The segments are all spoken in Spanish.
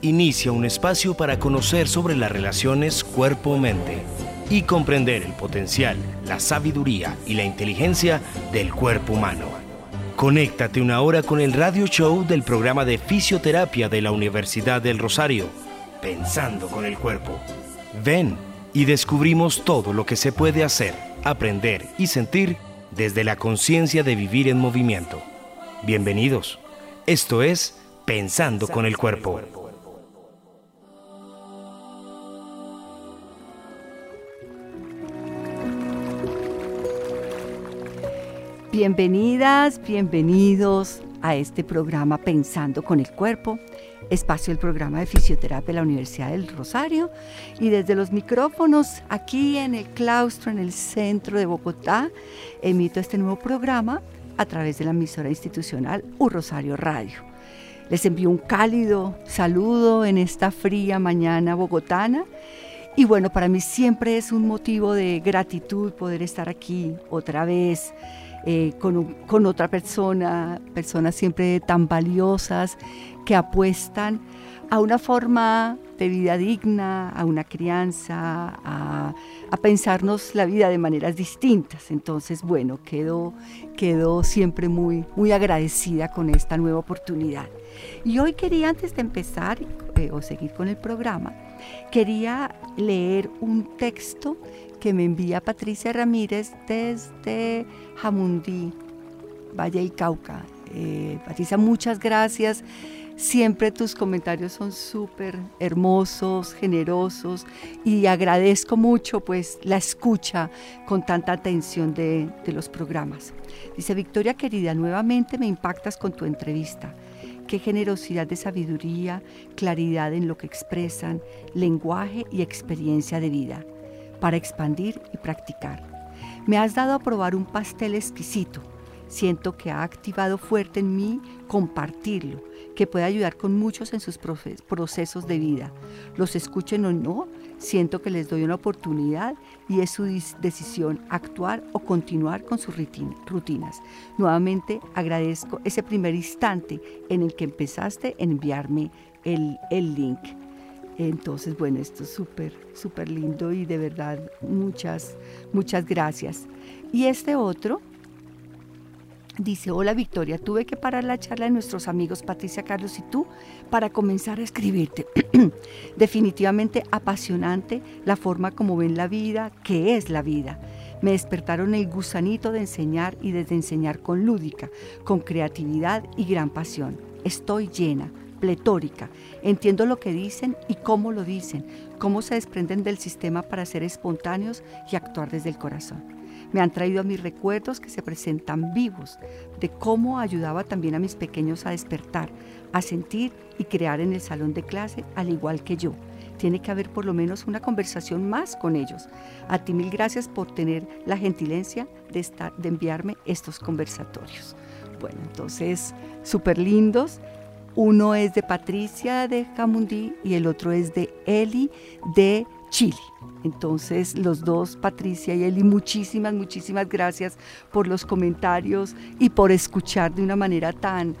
Inicia un espacio para conocer sobre las relaciones cuerpo-mente y comprender el potencial, la sabiduría y la inteligencia del cuerpo humano. Conéctate una hora con el radio show del programa de fisioterapia de la Universidad del Rosario, Pensando con el Cuerpo. Ven y descubrimos todo lo que se puede hacer, aprender y sentir desde la conciencia de vivir en movimiento. Bienvenidos. Esto es Pensando con el Cuerpo. Bienvenidas, bienvenidos a este programa Pensando con el Cuerpo, espacio del programa de fisioterapia de la Universidad del Rosario y desde los micrófonos aquí en el claustro, en el centro de Bogotá, emito este nuevo programa a través de la emisora institucional U Rosario Radio. Les envío un cálido saludo en esta fría mañana bogotana. Y bueno, para mí siempre es un motivo de gratitud poder estar aquí otra vez eh, con, otra persona, personas siempre tan valiosas que apuestan a una forma de vida digna, a una crianza, a, a, pensarnos la vida de maneras distintas. Entonces, bueno, quedo, quedo siempre muy, muy agradecida con esta nueva oportunidad. Y hoy quería, antes de empezar eh, o seguir con el programa, quería leer un texto que me envía Patricia Ramírez desde Jamundí, Valle y Cauca. Eh, Patricia, muchas gracias. Siempre tus comentarios son súper hermosos, generosos y agradezco mucho pues la escucha con tanta atención de, de los programas. Dice Victoria querida, nuevamente me impactas con tu entrevista. Qué generosidad de sabiduría, claridad en lo que expresan, lenguaje y experiencia de vida para expandir y practicar. Me has dado a probar un pastel exquisito. Siento que ha activado fuerte en mí compartirlo, que puede ayudar con muchos en sus procesos de vida. Los escuchen o no, siento que les doy una oportunidad y es su decisión actuar o continuar con sus rutinas. Nuevamente agradezco ese primer instante en el que empezaste a enviarme el, el link. Entonces, bueno, esto es súper, súper lindo y de verdad muchas, muchas gracias. Y este otro dice, hola Victoria, tuve que parar la charla de nuestros amigos Patricia Carlos y tú para comenzar a escribirte. Definitivamente apasionante la forma como ven la vida, que es la vida. Me despertaron el gusanito de enseñar y desde enseñar con lúdica, con creatividad y gran pasión. Estoy llena pletórica. Entiendo lo que dicen y cómo lo dicen, cómo se desprenden del sistema para ser espontáneos y actuar desde el corazón. Me han traído a mis recuerdos que se presentan vivos, de cómo ayudaba también a mis pequeños a despertar, a sentir y crear en el salón de clase, al igual que yo. Tiene que haber por lo menos una conversación más con ellos. A ti mil gracias por tener la gentilencia de, estar, de enviarme estos conversatorios. Bueno, entonces, súper lindos. Uno es de Patricia de Camundí y el otro es de Eli de Chile. Entonces, los dos, Patricia y Eli, muchísimas, muchísimas gracias por los comentarios y por escuchar de una manera tan,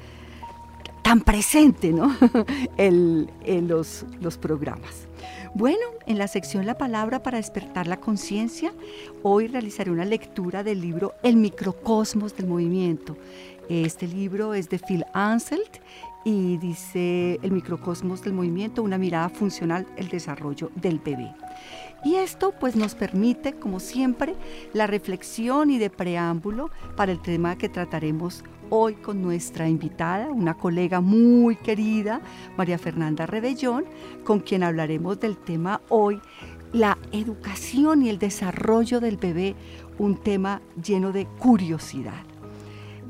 tan presente ¿no? el, en los, los programas. Bueno, en la sección La Palabra para despertar la conciencia, hoy realizaré una lectura del libro El microcosmos del movimiento. Este libro es de Phil Anselt y dice el microcosmos del movimiento, una mirada funcional, el desarrollo del bebé. Y esto pues nos permite, como siempre, la reflexión y de preámbulo para el tema que trataremos hoy con nuestra invitada, una colega muy querida, María Fernanda Rebellón, con quien hablaremos del tema hoy, la educación y el desarrollo del bebé, un tema lleno de curiosidad.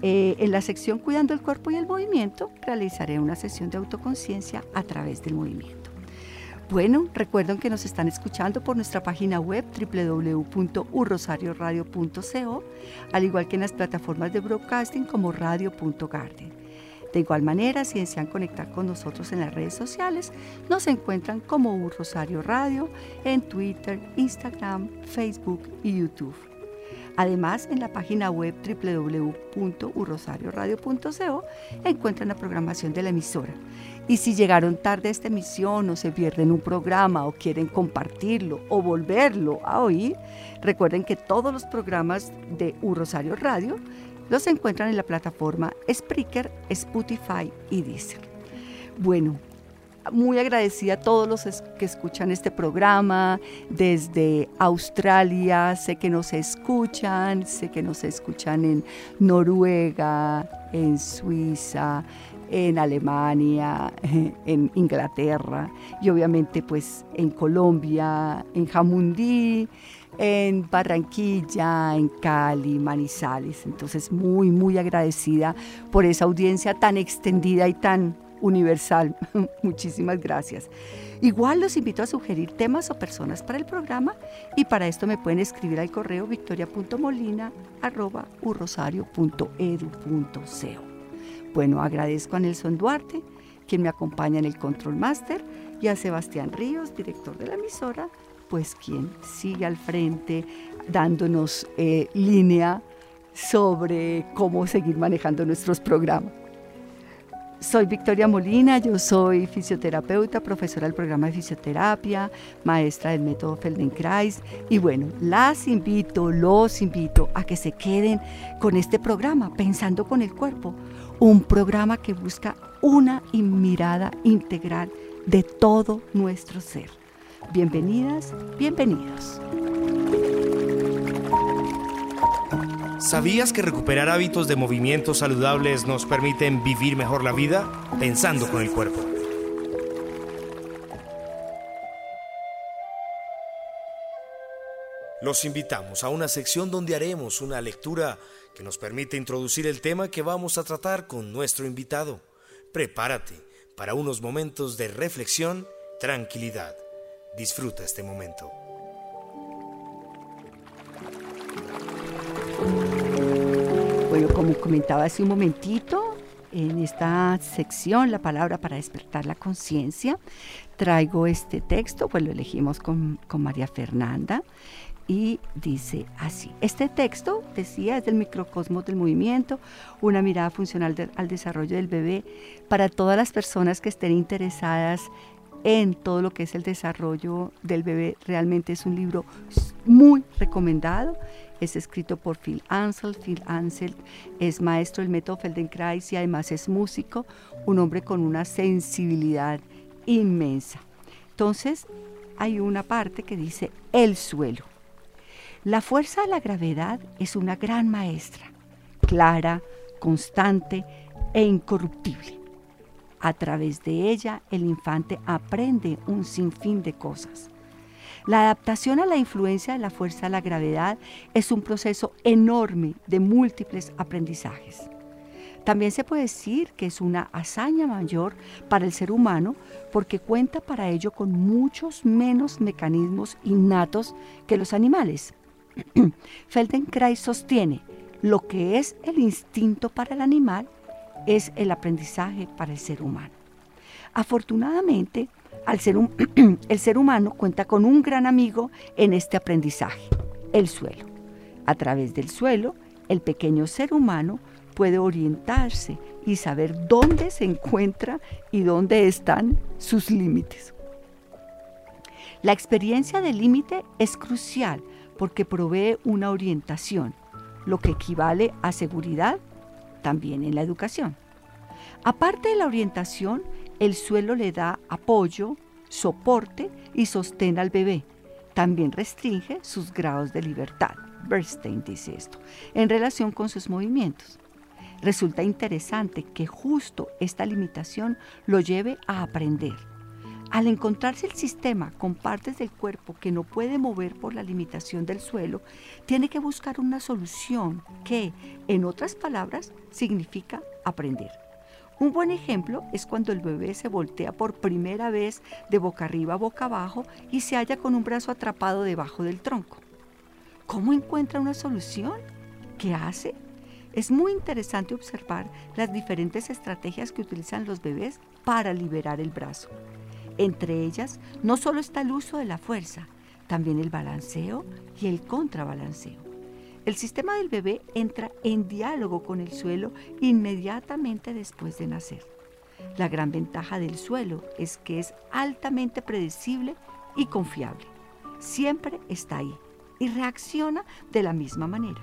Eh, en la sección Cuidando el Cuerpo y el Movimiento realizaré una sesión de autoconciencia a través del movimiento. Bueno, recuerden que nos están escuchando por nuestra página web www.urrosarioradio.co, al igual que en las plataformas de broadcasting como radio.garden. De igual manera, si desean conectar con nosotros en las redes sociales, nos encuentran como Un Rosario Radio en Twitter, Instagram, Facebook y YouTube. Además, en la página web www.urrosarioradio.co encuentran la programación de la emisora. Y si llegaron tarde a esta emisión o se pierden un programa o quieren compartirlo o volverlo a oír, recuerden que todos los programas de Urrosario Radio los encuentran en la plataforma Spreaker, Spotify y Deezer. Bueno, muy agradecida a todos los que escuchan este programa desde Australia, sé que nos escuchan, sé que nos escuchan en Noruega, en Suiza, en Alemania, en Inglaterra y obviamente pues en Colombia, en Jamundí, en Barranquilla, en Cali, Manizales. Entonces muy, muy agradecida por esa audiencia tan extendida y tan universal. Muchísimas gracias. Igual los invito a sugerir temas o personas para el programa y para esto me pueden escribir al correo victoria.molina.urrosario.edu.co. Bueno, agradezco a Nelson Duarte, quien me acompaña en el Control Master, y a Sebastián Ríos, director de la emisora, pues quien sigue al frente dándonos eh, línea sobre cómo seguir manejando nuestros programas. Soy Victoria Molina, yo soy fisioterapeuta, profesora del programa de fisioterapia, maestra del método Feldenkrais y bueno, las invito, los invito a que se queden con este programa, Pensando con el Cuerpo, un programa que busca una mirada integral de todo nuestro ser. Bienvenidas, bienvenidos. ¿Sabías que recuperar hábitos de movimientos saludables nos permiten vivir mejor la vida pensando con el cuerpo? Los invitamos a una sección donde haremos una lectura que nos permite introducir el tema que vamos a tratar con nuestro invitado. Prepárate para unos momentos de reflexión, tranquilidad. Disfruta este momento. Bueno, como comentaba hace un momentito, en esta sección, la palabra para despertar la conciencia, traigo este texto, pues lo elegimos con, María Fernanda, y dice así, este texto, decía, es del microcosmos del movimiento, una mirada funcional al desarrollo del bebé para todas las personas que estén interesadas en todo lo que es el desarrollo del bebé. Realmente es un libro muy recomendado es escrito por Phil Ansel. Phil Ansel es maestro del método Feldenkrais y además es músico, un hombre con una sensibilidad inmensa. Entonces, hay una parte que dice el suelo. La fuerza de la gravedad es una gran maestra, clara, constante e incorruptible. A través de ella el infante aprende un sinfín de cosas la adaptación a la influencia de la fuerza de la gravedad es un proceso enorme de múltiples aprendizajes. También se puede decir que es una hazaña mayor para el ser humano porque cuenta para ello con muchos menos mecanismos innatos que los animales. Feldenkrais sostiene, lo que es el instinto para el animal es el aprendizaje para el ser humano. Afortunadamente, ser el ser humano cuenta con un gran amigo en este aprendizaje, el suelo. A través del suelo, el pequeño ser humano puede orientarse y saber dónde se encuentra y dónde están sus límites. La experiencia del límite es crucial porque provee una orientación, lo que equivale a seguridad también en la educación. Aparte de la orientación, el suelo le da apoyo, soporte y sostén al bebé. También restringe sus grados de libertad. Bernstein dice esto, en relación con sus movimientos. Resulta interesante que justo esta limitación lo lleve a aprender. Al encontrarse el sistema con partes del cuerpo que no puede mover por la limitación del suelo, tiene que buscar una solución que, en otras palabras, significa aprender. Un buen ejemplo es cuando el bebé se voltea por primera vez de boca arriba a boca abajo y se halla con un brazo atrapado debajo del tronco. ¿Cómo encuentra una solución? ¿Qué hace? Es muy interesante observar las diferentes estrategias que utilizan los bebés para liberar el brazo. Entre ellas, no solo está el uso de la fuerza, también el balanceo y el contrabalanceo. El sistema del bebé entra en diálogo con el suelo inmediatamente después de nacer. La gran ventaja del suelo es que es altamente predecible y confiable. Siempre está ahí y reacciona de la misma manera.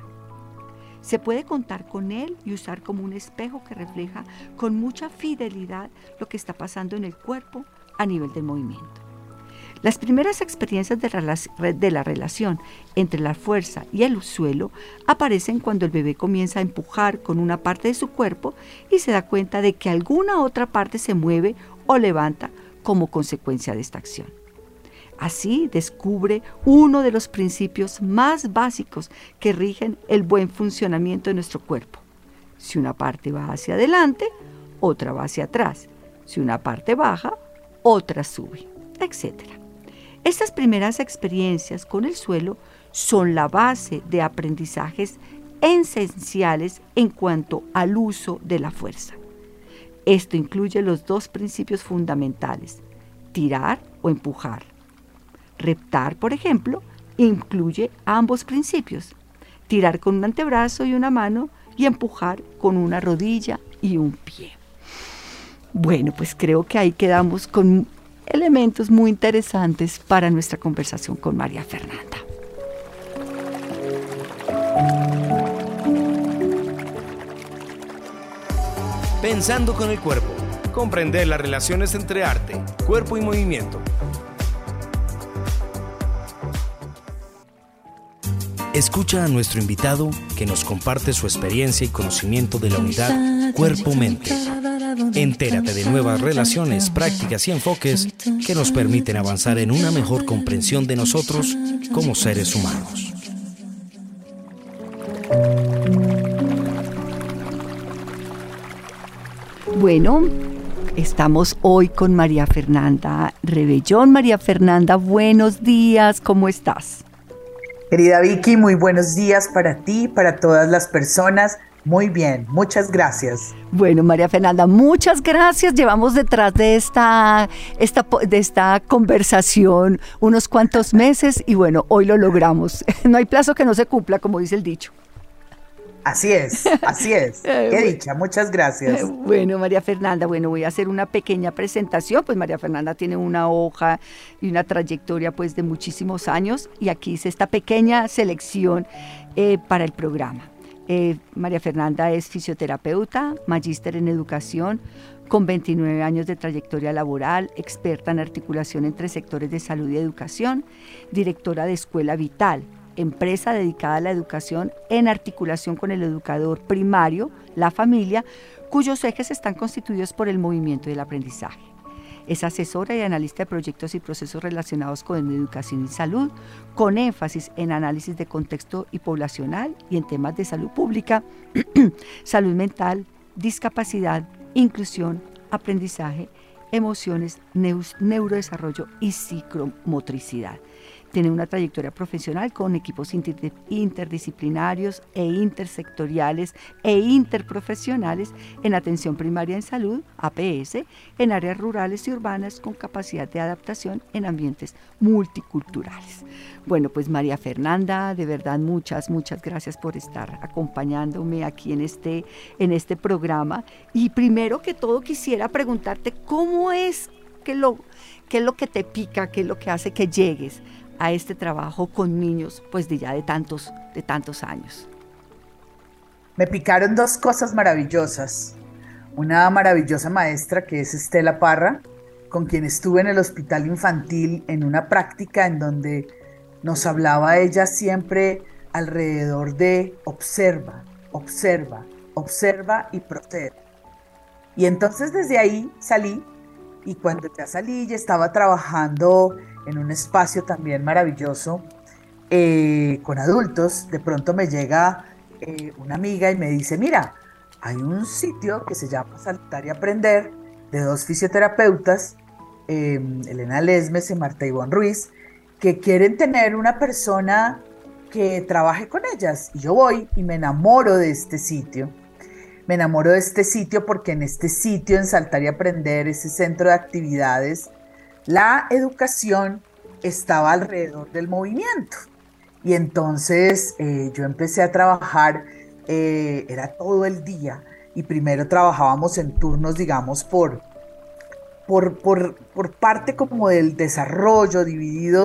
Se puede contar con él y usar como un espejo que refleja con mucha fidelidad lo que está pasando en el cuerpo a nivel del movimiento. Las primeras experiencias de la, relación entre la fuerza y el suelo aparecen cuando el bebé comienza a empujar con una parte de su cuerpo y se da cuenta de que alguna otra parte se mueve o levanta como consecuencia de esta acción. Así descubre uno de los principios más básicos que rigen el buen funcionamiento de nuestro cuerpo. Si una parte va hacia adelante, otra va hacia atrás. Si una parte baja, otra sube, etc. Estas primeras experiencias con el suelo son la base de aprendizajes esenciales en cuanto al uso de la fuerza. Esto incluye los dos principios fundamentales, tirar o empujar. Reptar, por ejemplo, incluye ambos principios, tirar con un antebrazo y una mano y empujar con una rodilla y un pie. Bueno, pues creo que ahí quedamos con elementos muy interesantes para nuestra conversación con María Fernanda. Pensando con el cuerpo. Comprender las relaciones entre arte, cuerpo y movimiento. Escucha a nuestro invitado que nos comparte su experiencia y conocimiento de la unidad cuerpo-mente Entérate de nuevas relaciones, prácticas y enfoques que nos permiten avanzar en una mejor comprensión de nosotros como seres humanos. Bueno, estamos hoy con María Fernanda Rebellón. María Fernanda, buenos días, ¿cómo estás? Querida Vicky, muy buenos días para ti, para todas las personas muy bien, muchas gracias. Bueno, María Fernanda, muchas gracias. Llevamos detrás de esta, esta, de esta conversación unos cuantos meses y bueno, hoy lo logramos. No hay plazo que no se cumpla, como dice el dicho. Así es, así es. Qué dicha, muchas gracias. Bueno, María Fernanda, bueno, voy a hacer una pequeña presentación. Pues María Fernanda tiene una hoja y una trayectoria pues de muchísimos años y aquí hice esta pequeña selección eh, para el programa. Eh, María Fernanda es fisioterapeuta, magíster en educación, con 29 años de trayectoria laboral, experta en articulación entre sectores de salud y educación, directora de Escuela Vital, empresa dedicada a la educación en articulación con el educador primario, la familia, cuyos ejes están constituidos por el movimiento y el aprendizaje. Es asesora y analista de proyectos y procesos relacionados con educación y salud, con énfasis en análisis de contexto y poblacional y en temas de salud pública, salud mental, discapacidad, inclusión, aprendizaje, emociones, neurodesarrollo y psicomotricidad. Tiene una trayectoria profesional con equipos interdisciplinarios e intersectoriales e interprofesionales en atención primaria en salud, APS, en áreas rurales y urbanas con capacidad de adaptación en ambientes multiculturales. Bueno, pues María Fernanda, de verdad muchas, muchas gracias por estar acompañándome aquí en este, en este programa. Y primero que todo quisiera preguntarte cómo es que lo, qué es lo que te pica, qué es lo que hace que llegues a este trabajo con niños pues de ya de tantos, de tantos años? Me picaron dos cosas maravillosas. Una maravillosa maestra que es Estela Parra, con quien estuve en el hospital infantil en una práctica en donde nos hablaba ella siempre alrededor de observa, observa, observa y procede. Y entonces desde ahí salí Y cuando ya salí y estaba trabajando en un espacio también maravilloso eh, con adultos, de pronto me llega eh, una amiga y me dice, mira, hay un sitio que se llama Saltar y Aprender de dos fisioterapeutas, em, Elena Lesmes y Marta Ivonne Ruiz, que quieren tener una persona que trabaje con ellas. Y yo voy y me enamoro de este sitio. Me enamoro de este sitio porque en este sitio, en Saltar y Aprender, ese centro de actividades, la educación estaba alrededor del movimiento. Y entonces eh, yo empecé a trabajar, eh, era todo el día, y primero trabajábamos en turnos, digamos, por, por, por, por parte como del desarrollo dividido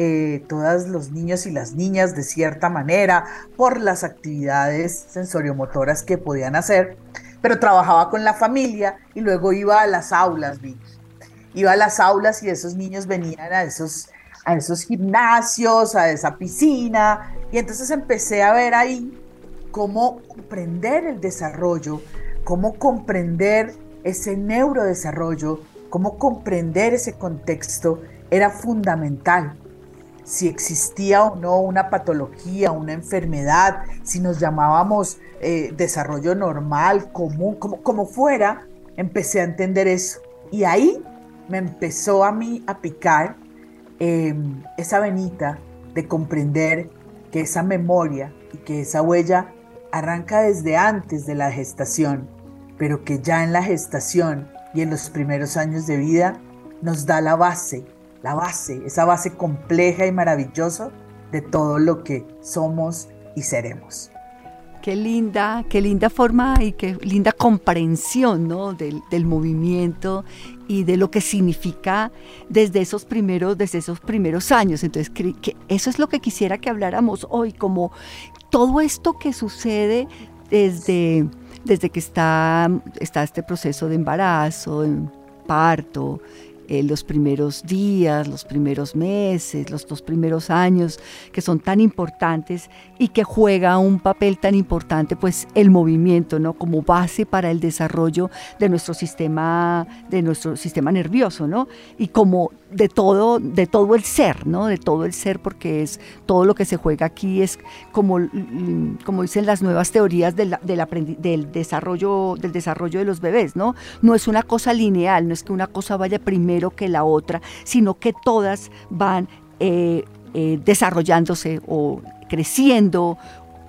eh, todos los niños y las niñas de cierta manera por las actividades sensoriomotoras que podían hacer, pero trabajaba con la familia y luego iba a las aulas, Iba a las aulas y esos niños venían a esos, a esos gimnasios, a esa piscina, y entonces empecé a ver ahí cómo comprender el desarrollo, cómo comprender ese neurodesarrollo, cómo comprender ese contexto era fundamental si existía o no una patología, una enfermedad, si nos llamábamos eh, desarrollo normal, común, como, como fuera, empecé a entender eso. Y ahí me empezó a mí a picar em, esa venita de comprender que esa memoria y que esa huella arranca desde antes de la gestación, pero que ya en la gestación y en los primeros años de vida nos da la base la base, esa base compleja y maravillosa de todo lo que somos y seremos. Qué linda, qué linda forma y qué linda comprensión ¿no? del, del, movimiento y de lo que significa desde esos primeros, desde esos primeros años. Entonces, que eso es lo que quisiera que habláramos hoy, como todo esto que sucede desde, desde que está, está este proceso de embarazo, parto, eh, los primeros días, los primeros meses, los dos primeros años, que son tan importantes y que juega un papel tan importante, pues el movimiento, ¿no? Como base para el desarrollo de nuestro sistema, de nuestro sistema nervioso, ¿no? Y como de todo, de todo el ser, ¿no? De todo el ser, porque es todo lo que se juega aquí es como, como dicen las nuevas teorías del, del, desarrollo, del desarrollo de los bebés, ¿no? No es una cosa lineal, no es que una cosa vaya primero que la otra, sino que todas van eh, eh, desarrollándose o creciendo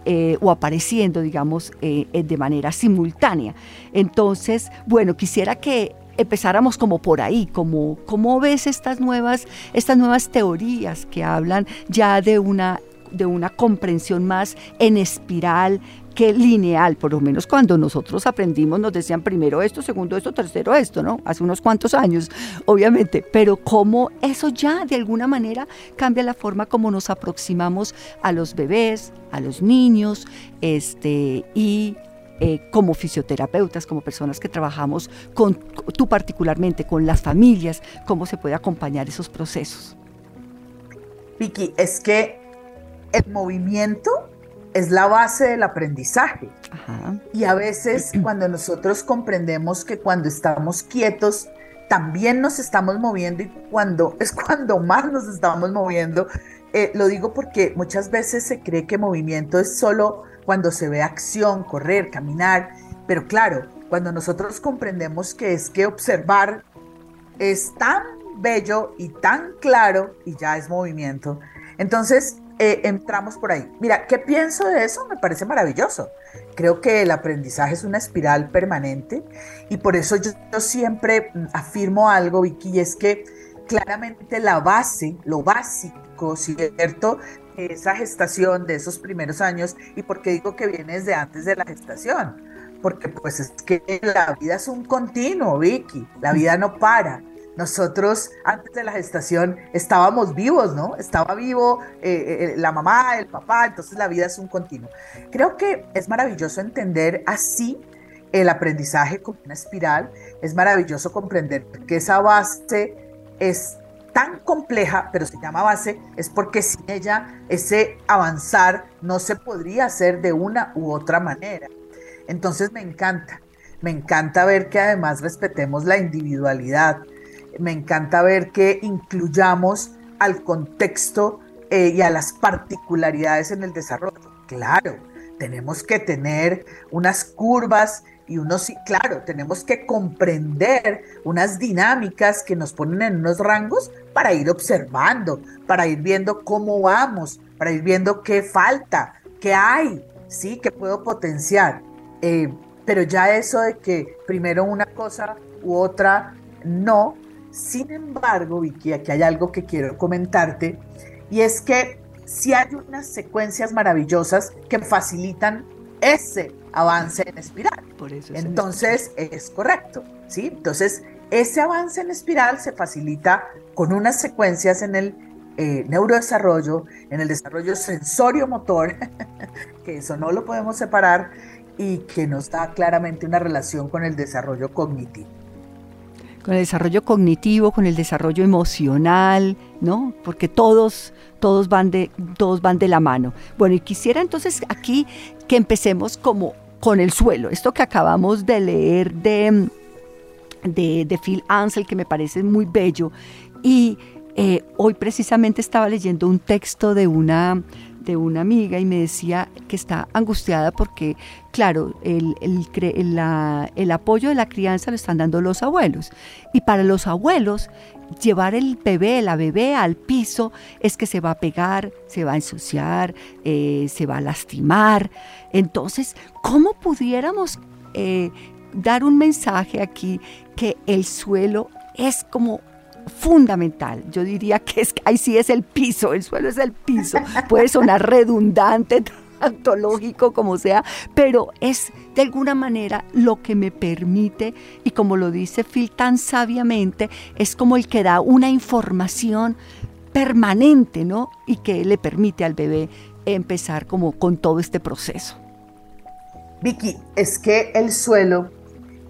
eh, o apareciendo, digamos, de manera simultánea. Entonces, bueno, quisiera que empezáramos como por ahí, como cómo ves estas nuevas, estas nuevas teorías que hablan ya de una de una comprensión más en espiral que lineal, por lo menos cuando nosotros aprendimos nos decían primero esto, segundo esto, tercero esto, ¿no? Hace unos cuantos años, obviamente, pero cómo eso ya de alguna manera cambia la forma como nos aproximamos a los bebés, a los niños, este, y eh, como fisioterapeutas, como personas que trabajamos con, tú particularmente, con las familias, cómo se puede acompañar esos procesos. Vicky, es que el movimiento es la base del aprendizaje. Y a veces cuando nosotros comprendemos que cuando estamos quietos, también nos estamos moviendo y cuando es cuando más nos estamos moviendo. Eh, lo digo porque muchas veces se cree que movimiento es solo cuando se ve acción, correr, caminar, pero claro, cuando nosotros comprendemos que es que observar es tan bello y tan claro y ya es movimiento. Entonces, eh, entramos por ahí. Mira, ¿qué pienso de eso? Me parece maravilloso. Creo que el aprendizaje es una espiral permanente y por eso yo, siempre mm, afirmo algo, Vicky, y es que claramente la base, lo básico, ¿cierto? Esa gestación de esos primeros años, y porque digo que viene desde antes de la gestación, porque pues es que la vida es un continuo, Vicky, la vida no para. Nosotros antes de la gestación estábamos vivos, ¿no? Estaba vivo eh, eh, eh, la mamá, el papá, entonces la vida es un continuo. Creo que es maravilloso entender así el aprendizaje como una espiral, es maravilloso comprender que esa base es tan compleja, pero se llama base, es porque sin ella ese avanzar no se podría hacer de una u otra manera. Entonces me encanta, me encanta ver que además respetemos la individualidad, me encanta ver que incluyamos al contexto eh, y a las particularidades en el desarrollo. Claro, tenemos que tener unas curvas y unos, claro, tenemos que comprender unas dinámicas que nos ponen en unos rangos para ir observando, para ir viendo cómo vamos, para ir viendo qué falta, qué hay, sí, que puedo potenciar. Eh, pero ya eso de que primero una cosa u otra no, sin embargo, Vicky, aquí hay algo que quiero comentarte, y es que si hay unas secuencias maravillosas que facilitan ese avance en espiral. Por eso Entonces, es correcto, ¿sí? Entonces, ese avance en espiral se facilita con unas secuencias en el eh, neurodesarrollo, en el desarrollo sensorio-motor, que eso no lo podemos separar y que nos da claramente una relación con el desarrollo cognitivo con el desarrollo cognitivo, con el desarrollo emocional, ¿no? Porque todos, todos, van de, todos van de la mano. Bueno, y quisiera entonces aquí que empecemos como con el suelo, esto que acabamos de leer de, de, Phil Ansel, que me parece muy bello, y eh, hoy precisamente estaba leyendo un texto de una de una amiga y me decía que está angustiada porque, claro, el, el, apoyo de la crianza lo están dando los abuelos. Y para los abuelos, llevar el bebé, la bebé al piso es que se va a pegar, se va a ensuciar, eh, se va a lastimar. Entonces, ¿cómo pudiéramos eh, dar un mensaje aquí que el suelo es como fundamental. Yo diría que es, ahí sí es el piso, el suelo es el piso. Puede sonar redundante, tanto lógico como sea, pero es de alguna manera lo que me permite, y como lo dice Phil tan sabiamente, es como el que da una información permanente, ¿no? Y que le permite al bebé empezar como con todo este proceso. Vicky, es que el suelo,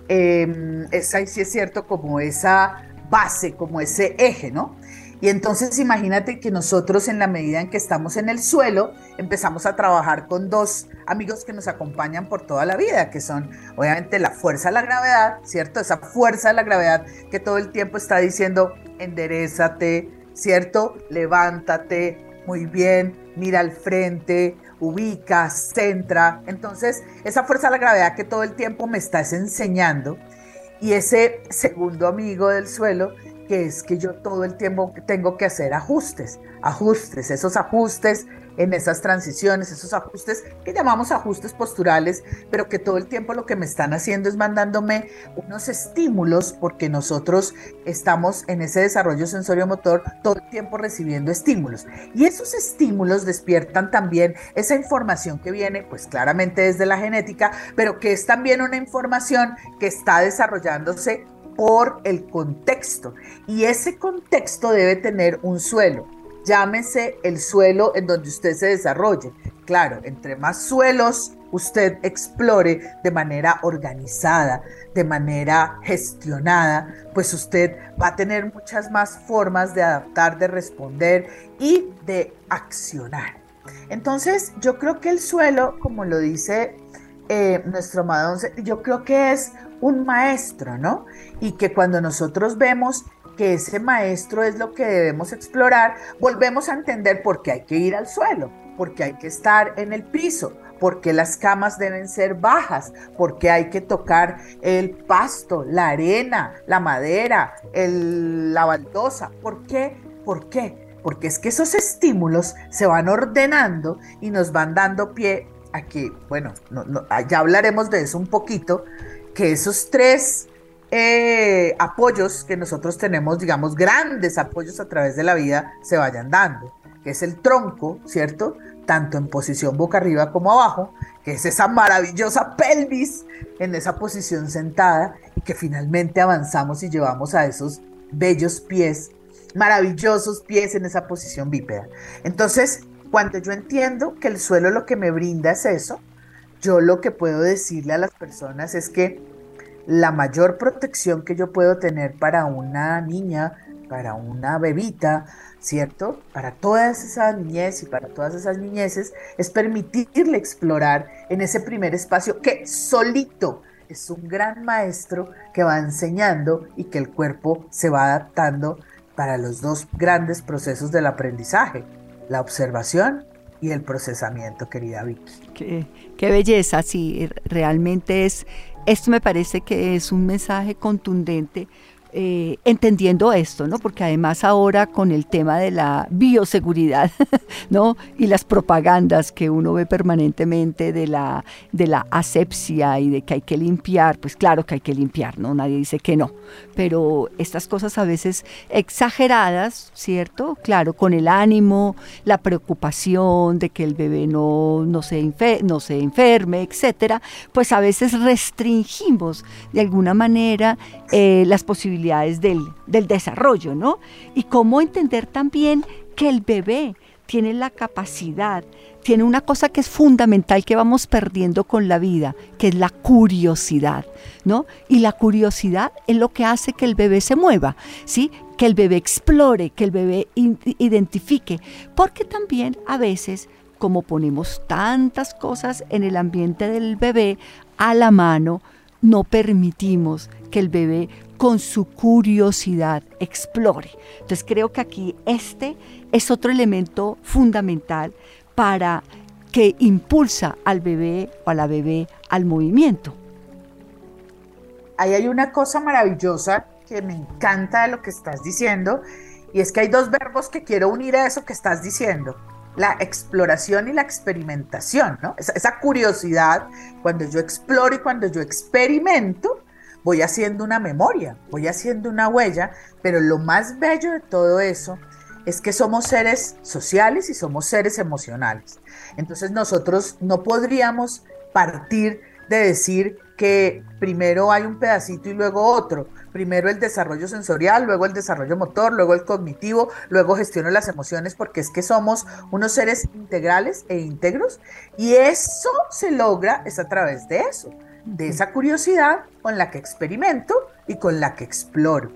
eh, es ahí sí es cierto, como esa base, como ese eje, ¿no? Y entonces imagínate que nosotros en la medida en que estamos en el suelo, empezamos a trabajar con dos amigos que nos acompañan por toda la vida, que son obviamente la fuerza de la gravedad, ¿cierto? Esa fuerza de la gravedad que todo el tiempo está diciendo, enderezate, ¿cierto? Levántate, muy bien, mira al frente, ubica, centra. Entonces, esa fuerza de la gravedad que todo el tiempo me estás enseñando y ese segundo amigo del suelo, que es que yo todo el tiempo tengo que hacer ajustes, ajustes, esos ajustes en esas transiciones, esos ajustes que llamamos ajustes posturales, pero que todo el tiempo lo que me están haciendo es mandándome unos estímulos porque nosotros estamos en ese desarrollo sensorio-motor todo el tiempo recibiendo estímulos. Y esos estímulos despiertan también esa información que viene, pues claramente desde la genética, pero que es también una información que está desarrollándose por el contexto. Y ese contexto debe tener un suelo llámese el suelo en donde usted se desarrolle. Claro, entre más suelos usted explore de manera organizada, de manera gestionada, pues usted va a tener muchas más formas de adaptar, de responder y de accionar. Entonces, yo creo que el suelo, como lo dice eh, nuestro amado, yo creo que es un maestro, ¿no? Y que cuando nosotros vemos que ese maestro es lo que debemos explorar, volvemos a entender por qué hay que ir al suelo, porque hay que estar en el piso, por qué las camas deben ser bajas, por qué hay que tocar el pasto, la arena, la madera, el, la baldosa, ¿por qué? ¿Por qué? Porque es que esos estímulos se van ordenando y nos van dando pie a que, bueno, ya hablaremos de eso un poquito, que esos tres eh, apoyos que nosotros tenemos, digamos, grandes apoyos a través de la vida, se vayan dando, que es el tronco, ¿cierto? Tanto en posición boca arriba como abajo, que es esa maravillosa pelvis en esa posición sentada y que finalmente avanzamos y llevamos a esos bellos pies, maravillosos pies en esa posición bípeda. Entonces, cuando yo entiendo que el suelo lo que me brinda es eso, yo lo que puedo decirle a las personas es que la mayor protección que yo puedo tener para una niña, para una bebita, ¿cierto? Para todas esas niñez y para todas esas niñeces es permitirle explorar en ese primer espacio que solito es un gran maestro que va enseñando y que el cuerpo se va adaptando para los dos grandes procesos del aprendizaje, la observación y el procesamiento, querida Vicky. Qué, qué belleza, sí, realmente es, esto me parece que es un mensaje contundente eh, entendiendo esto, ¿no? Porque además ahora con el tema de la bioseguridad, ¿no? Y las propagandas que uno ve permanentemente de la, de la asepsia y de que hay que limpiar, pues claro que hay que limpiar, ¿no? Nadie dice que no. Pero estas cosas a veces exageradas, ¿cierto? Claro, con el ánimo, la preocupación de que el bebé no, no, se, no se enferme, etcétera, pues a veces restringimos de alguna manera eh, las posibilidades del, del desarrollo, ¿no? Y cómo entender también que el bebé tiene la capacidad, tiene una cosa que es fundamental que vamos perdiendo con la vida, que es la curiosidad, ¿no? Y la curiosidad es lo que hace que el bebé se mueva, ¿sí? Que el bebé explore, que el bebé identifique, porque también a veces como ponemos tantas cosas en el ambiente del bebé a la mano, no permitimos que el bebé con su curiosidad explore. Entonces creo que aquí este es otro elemento fundamental para que impulsa al bebé o a la bebé al movimiento. Ahí hay una cosa maravillosa que me encanta de lo que estás diciendo y es que hay dos verbos que quiero unir a eso que estás diciendo. La exploración y la experimentación, ¿no? Esa, esa curiosidad, cuando yo exploro y cuando yo experimento, voy haciendo una memoria, voy haciendo una huella, pero lo más bello de todo eso es que somos seres sociales y somos seres emocionales. Entonces nosotros no podríamos partir de decir que primero hay un pedacito y luego otro. Primero el desarrollo sensorial, luego el desarrollo motor, luego el cognitivo, luego gestiono las emociones, porque es que somos unos seres integrales e íntegros y eso se logra es a través de eso de esa curiosidad con la que experimento y con la que exploro.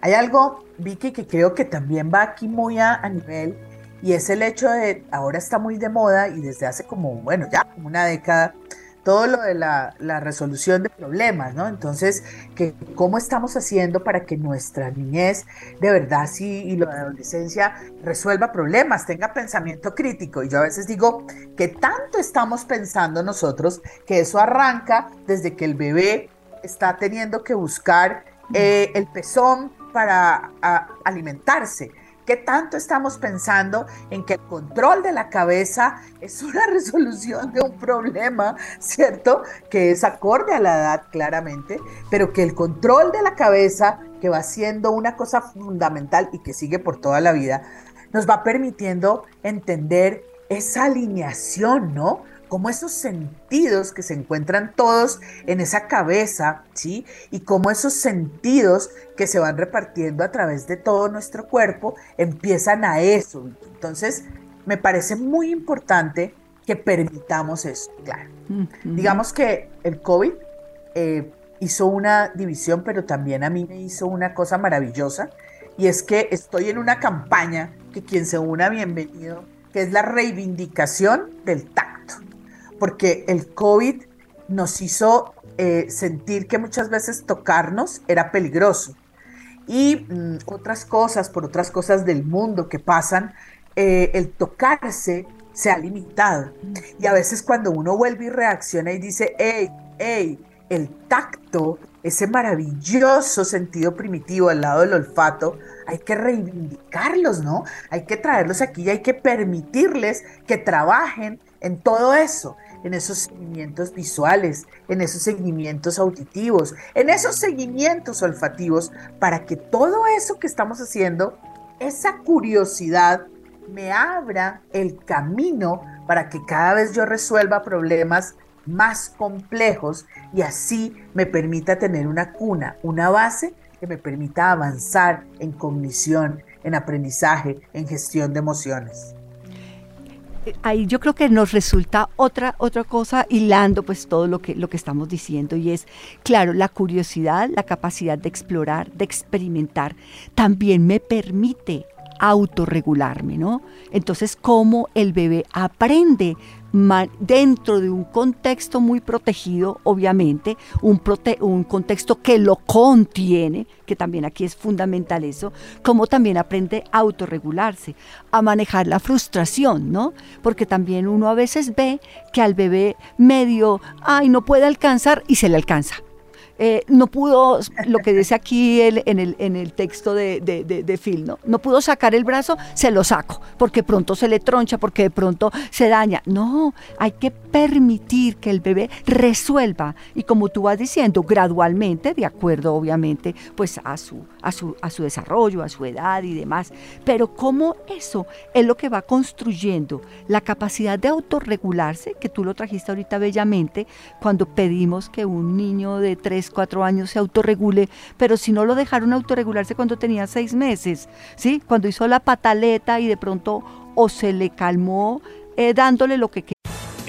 Hay algo, Vicky, que creo que también va aquí muy a, nivel y es el hecho de, ahora está muy de moda y desde hace como, bueno, ya una década, todo lo de la, resolución de problemas, ¿no? Entonces, que, ¿cómo estamos haciendo para que nuestra niñez de verdad sí y la adolescencia resuelva problemas, tenga pensamiento crítico? Y yo a veces digo que tanto estamos pensando nosotros que eso arranca desde que el bebé está teniendo que buscar eh, el pezón para alimentarse ¿Qué tanto estamos pensando en que el control de la cabeza es una resolución de un problema, ¿cierto? Que es acorde a la edad claramente, pero que el control de la cabeza, que va siendo una cosa fundamental y que sigue por toda la vida, nos va permitiendo entender esa alineación, ¿no? Como esos sentidos que se encuentran todos en esa cabeza, ¿sí? Y como esos sentidos que se van repartiendo a través de todo nuestro cuerpo empiezan a eso. Entonces, me parece muy importante que permitamos eso, claro. Digamos que el COVID eh, hizo una división, pero también a mí me hizo una cosa maravillosa, y es que estoy en una campaña que quien se una, bienvenido, que es la reivindicación del tacto porque el COVID nos hizo eh, sentir que muchas veces tocarnos era peligroso. Y mm, otras cosas, por otras cosas del mundo que pasan, eh, el tocarse se ha limitado. Y a veces cuando uno vuelve y reacciona y dice, hey, hey, el tacto, ese maravilloso sentido primitivo al lado del olfato, hay que reivindicarlos, ¿no? Hay que traerlos aquí y hay que permitirles que trabajen en todo eso, en esos seguimientos visuales, en esos seguimientos auditivos, en esos seguimientos olfativos, para que todo eso que estamos haciendo, esa curiosidad, me abra el camino para que cada vez yo resuelva problemas más complejos y así me permita tener una cuna, una base que me permita avanzar en cognición, en aprendizaje, en gestión de emociones. Ahí yo creo que nos resulta otra, otra cosa hilando pues todo lo que, lo que estamos diciendo y es, claro, la curiosidad, la capacidad de explorar, de experimentar, también me permite autorregularme, ¿no? Entonces, cómo el bebé aprende dentro de un contexto muy protegido, obviamente, un, contexto que lo contiene, que también aquí es fundamental eso, como también aprende a autorregularse, a manejar la frustración, ¿no? Porque también uno a veces ve que al bebé medio, ay, no puede alcanzar y se le alcanza eh, no pudo, lo que dice aquí en, el, en el texto de, de, Phil, ¿no? no pudo sacar el brazo, se lo saco, porque pronto se le troncha, porque de pronto se daña. No, hay que permitir que el bebé resuelva y como tú vas diciendo, gradualmente, de acuerdo obviamente, pues a su, a su, a su desarrollo, a su edad y demás. Pero cómo eso es lo que va construyendo la capacidad de autorregularse, que tú lo trajiste ahorita bellamente, cuando pedimos que un niño de cuatro años se autorregule, pero si no lo dejaron autorregularse cuando tenía seis meses, ¿sí? Cuando hizo la pataleta y de pronto o se le calmó eh, dándole lo que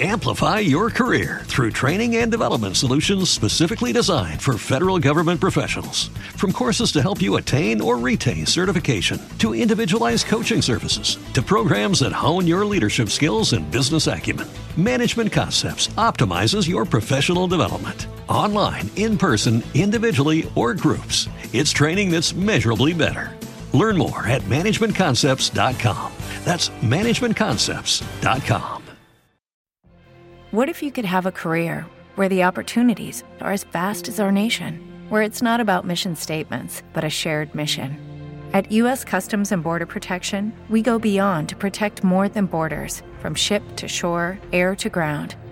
Amplify your career through training and development solutions specifically designed for federal government professionals. From courses to help you attain or retain certification, to individualized coaching services, to programs that hone your leadership skills and business acumen, Management Concepts optimizes your professional development. Online, in person, individually, or groups, it's training that's measurably better. Learn more at managementconcepts.com. That's managementconcepts.com. What if you could have a career where the opportunities are as vast as our nation, where it's not about mission statements, but a shared mission? At U.S. Customs and Border Protection, we go beyond to protect more than borders from ship to shore, air to ground.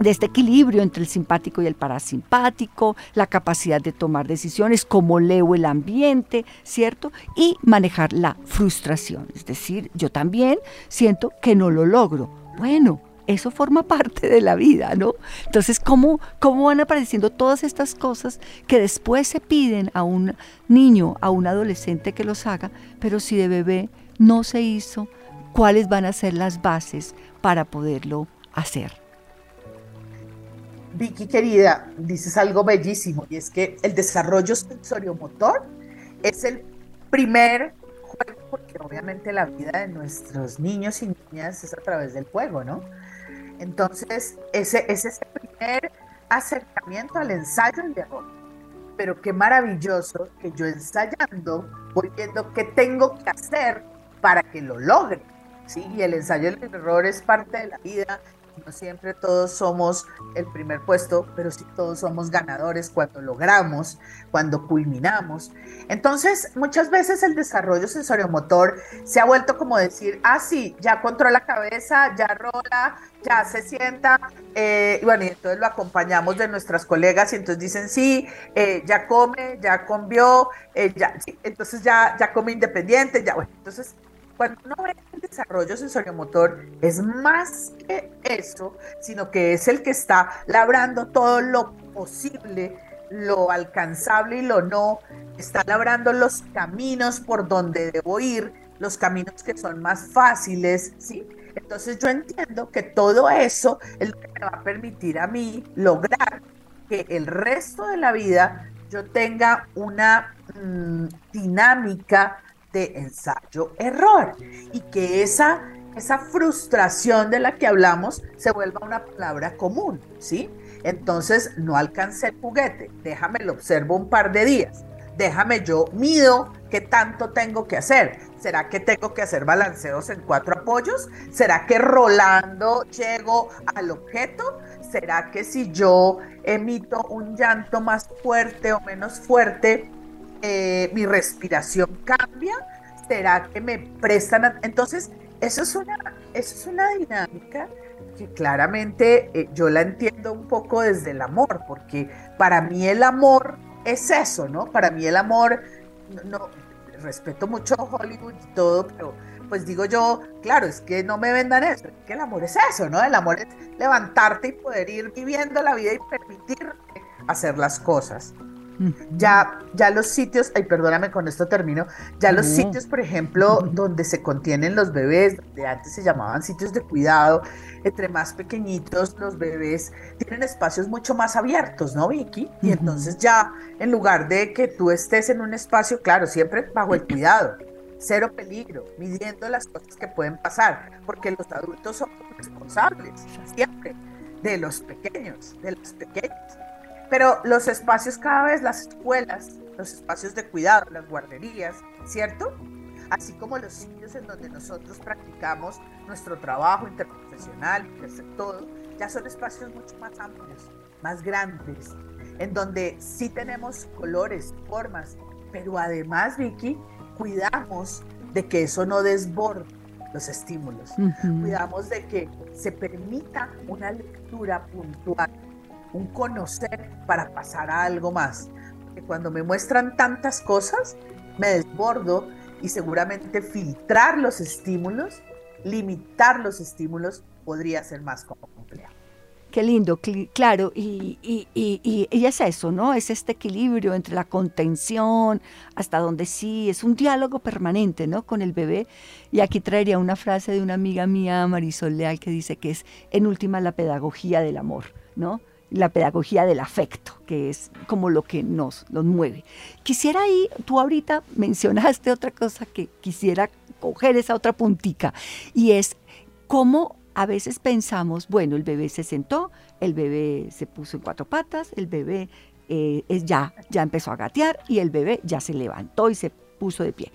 de este equilibrio entre el simpático y el parasimpático, la capacidad de tomar decisiones, cómo leo el ambiente, ¿cierto? Y manejar la frustración. Es decir, yo también siento que no lo logro. Bueno, eso forma parte de la vida, ¿no? Entonces, ¿cómo, ¿cómo van apareciendo todas estas cosas que después se piden a un niño, a un adolescente que los haga, pero si de bebé no se hizo, cuáles van a ser las bases para poderlo hacer? Vicky querida, dices algo bellísimo y es que el desarrollo sensoriomotor es el primer juego, porque obviamente la vida de nuestros niños y niñas es a través del juego, ¿no? Entonces, ese, es ese primer acercamiento al ensayo y error. Pero qué maravilloso que yo ensayando voy viendo qué tengo que hacer para que lo logre. ¿sí? Y el ensayo y el error es parte de la vida no siempre todos somos el primer puesto, pero sí todos somos ganadores cuando logramos, cuando culminamos. Entonces, muchas veces el desarrollo sensoriomotor se ha vuelto como decir, ah, sí, ya controla la cabeza, ya rola, ya se sienta, eh, y bueno, y entonces lo acompañamos de nuestras colegas y entonces dicen, sí, eh, ya come, ya comió, eh, ya, entonces ya, ya come independiente, ya, bueno, entonces cuando uno ve el desarrollo sensoriomotor, es más que eso, sino que es el que está labrando todo lo posible, lo alcanzable y lo no, está labrando los caminos por donde debo ir, los caminos que son más fáciles, ¿sí? Entonces yo entiendo que todo eso es lo que me va a permitir a mí lograr que el resto de la vida yo tenga una mm, dinámica de ensayo-error y que esa, esa frustración de la que hablamos se vuelva una palabra común, ¿sí? Entonces no alcancé el juguete, déjame lo observo un par de días, déjame yo mido qué tanto tengo que hacer. ¿Será que tengo que hacer balanceos en cuatro apoyos? ¿Será que rolando llego al objeto? ¿Será que si yo emito un llanto más fuerte o menos fuerte, eh, mi respiración cambia? ¿Será que me prestan? Entonces, eso es una, eso es una dinámica que claramente eh, yo la entiendo un poco desde el amor, porque para mí el amor es eso, ¿no? Para mí el amor, no, respeto mucho Hollywood y todo, pero pues digo yo, claro, es que no me vendan eso, es que el amor es eso, ¿no? El amor es levantarte y poder ir viviendo la vida y permitir hacer las cosas. Ya, ya los sitios, ay, perdóname, con esto termino. Ya los sitios, por ejemplo, donde se contienen los bebés, de antes se llamaban sitios de cuidado, entre más pequeñitos los bebés tienen espacios mucho más abiertos, ¿no, Vicky? Y entonces ya, en lugar de que tú estés en un espacio, claro, siempre bajo el cuidado, cero peligro, midiendo las cosas que pueden pasar, porque los adultos son responsables, siempre, de los pequeños, de los pequeños. Pero los espacios cada vez, las escuelas, los espacios de cuidado, las guarderías, ¿cierto? Así como los sitios en donde nosotros practicamos nuestro trabajo interprofesional, todo, ya son espacios mucho más amplios, más grandes, en donde sí tenemos colores, formas, pero además, Vicky, cuidamos de que eso no desborde los estímulos. Cuidamos de que se permita una lectura puntual un conocer para pasar a algo más. Porque cuando me muestran tantas cosas, me desbordo y seguramente filtrar los estímulos, limitar los estímulos, podría ser más complejo. Qué lindo, claro, y, y, y, y, es eso, ¿no? Es este equilibrio entre la contención, hasta donde sí, es un diálogo permanente, ¿no? Con el bebé. Y aquí traería una frase de una amiga mía, Marisol Leal, que dice que es, en última, la pedagogía del amor, ¿no? La pedagogía del afecto, que es como lo que nos, nos mueve. Quisiera ahí, tú ahorita mencionaste otra cosa que quisiera coger esa otra puntica, y es cómo a veces pensamos, bueno, el bebé se sentó, el bebé se puso en cuatro patas, el bebé eh, ya, ya empezó a gatear y el bebé ya se levantó y se puso de pie.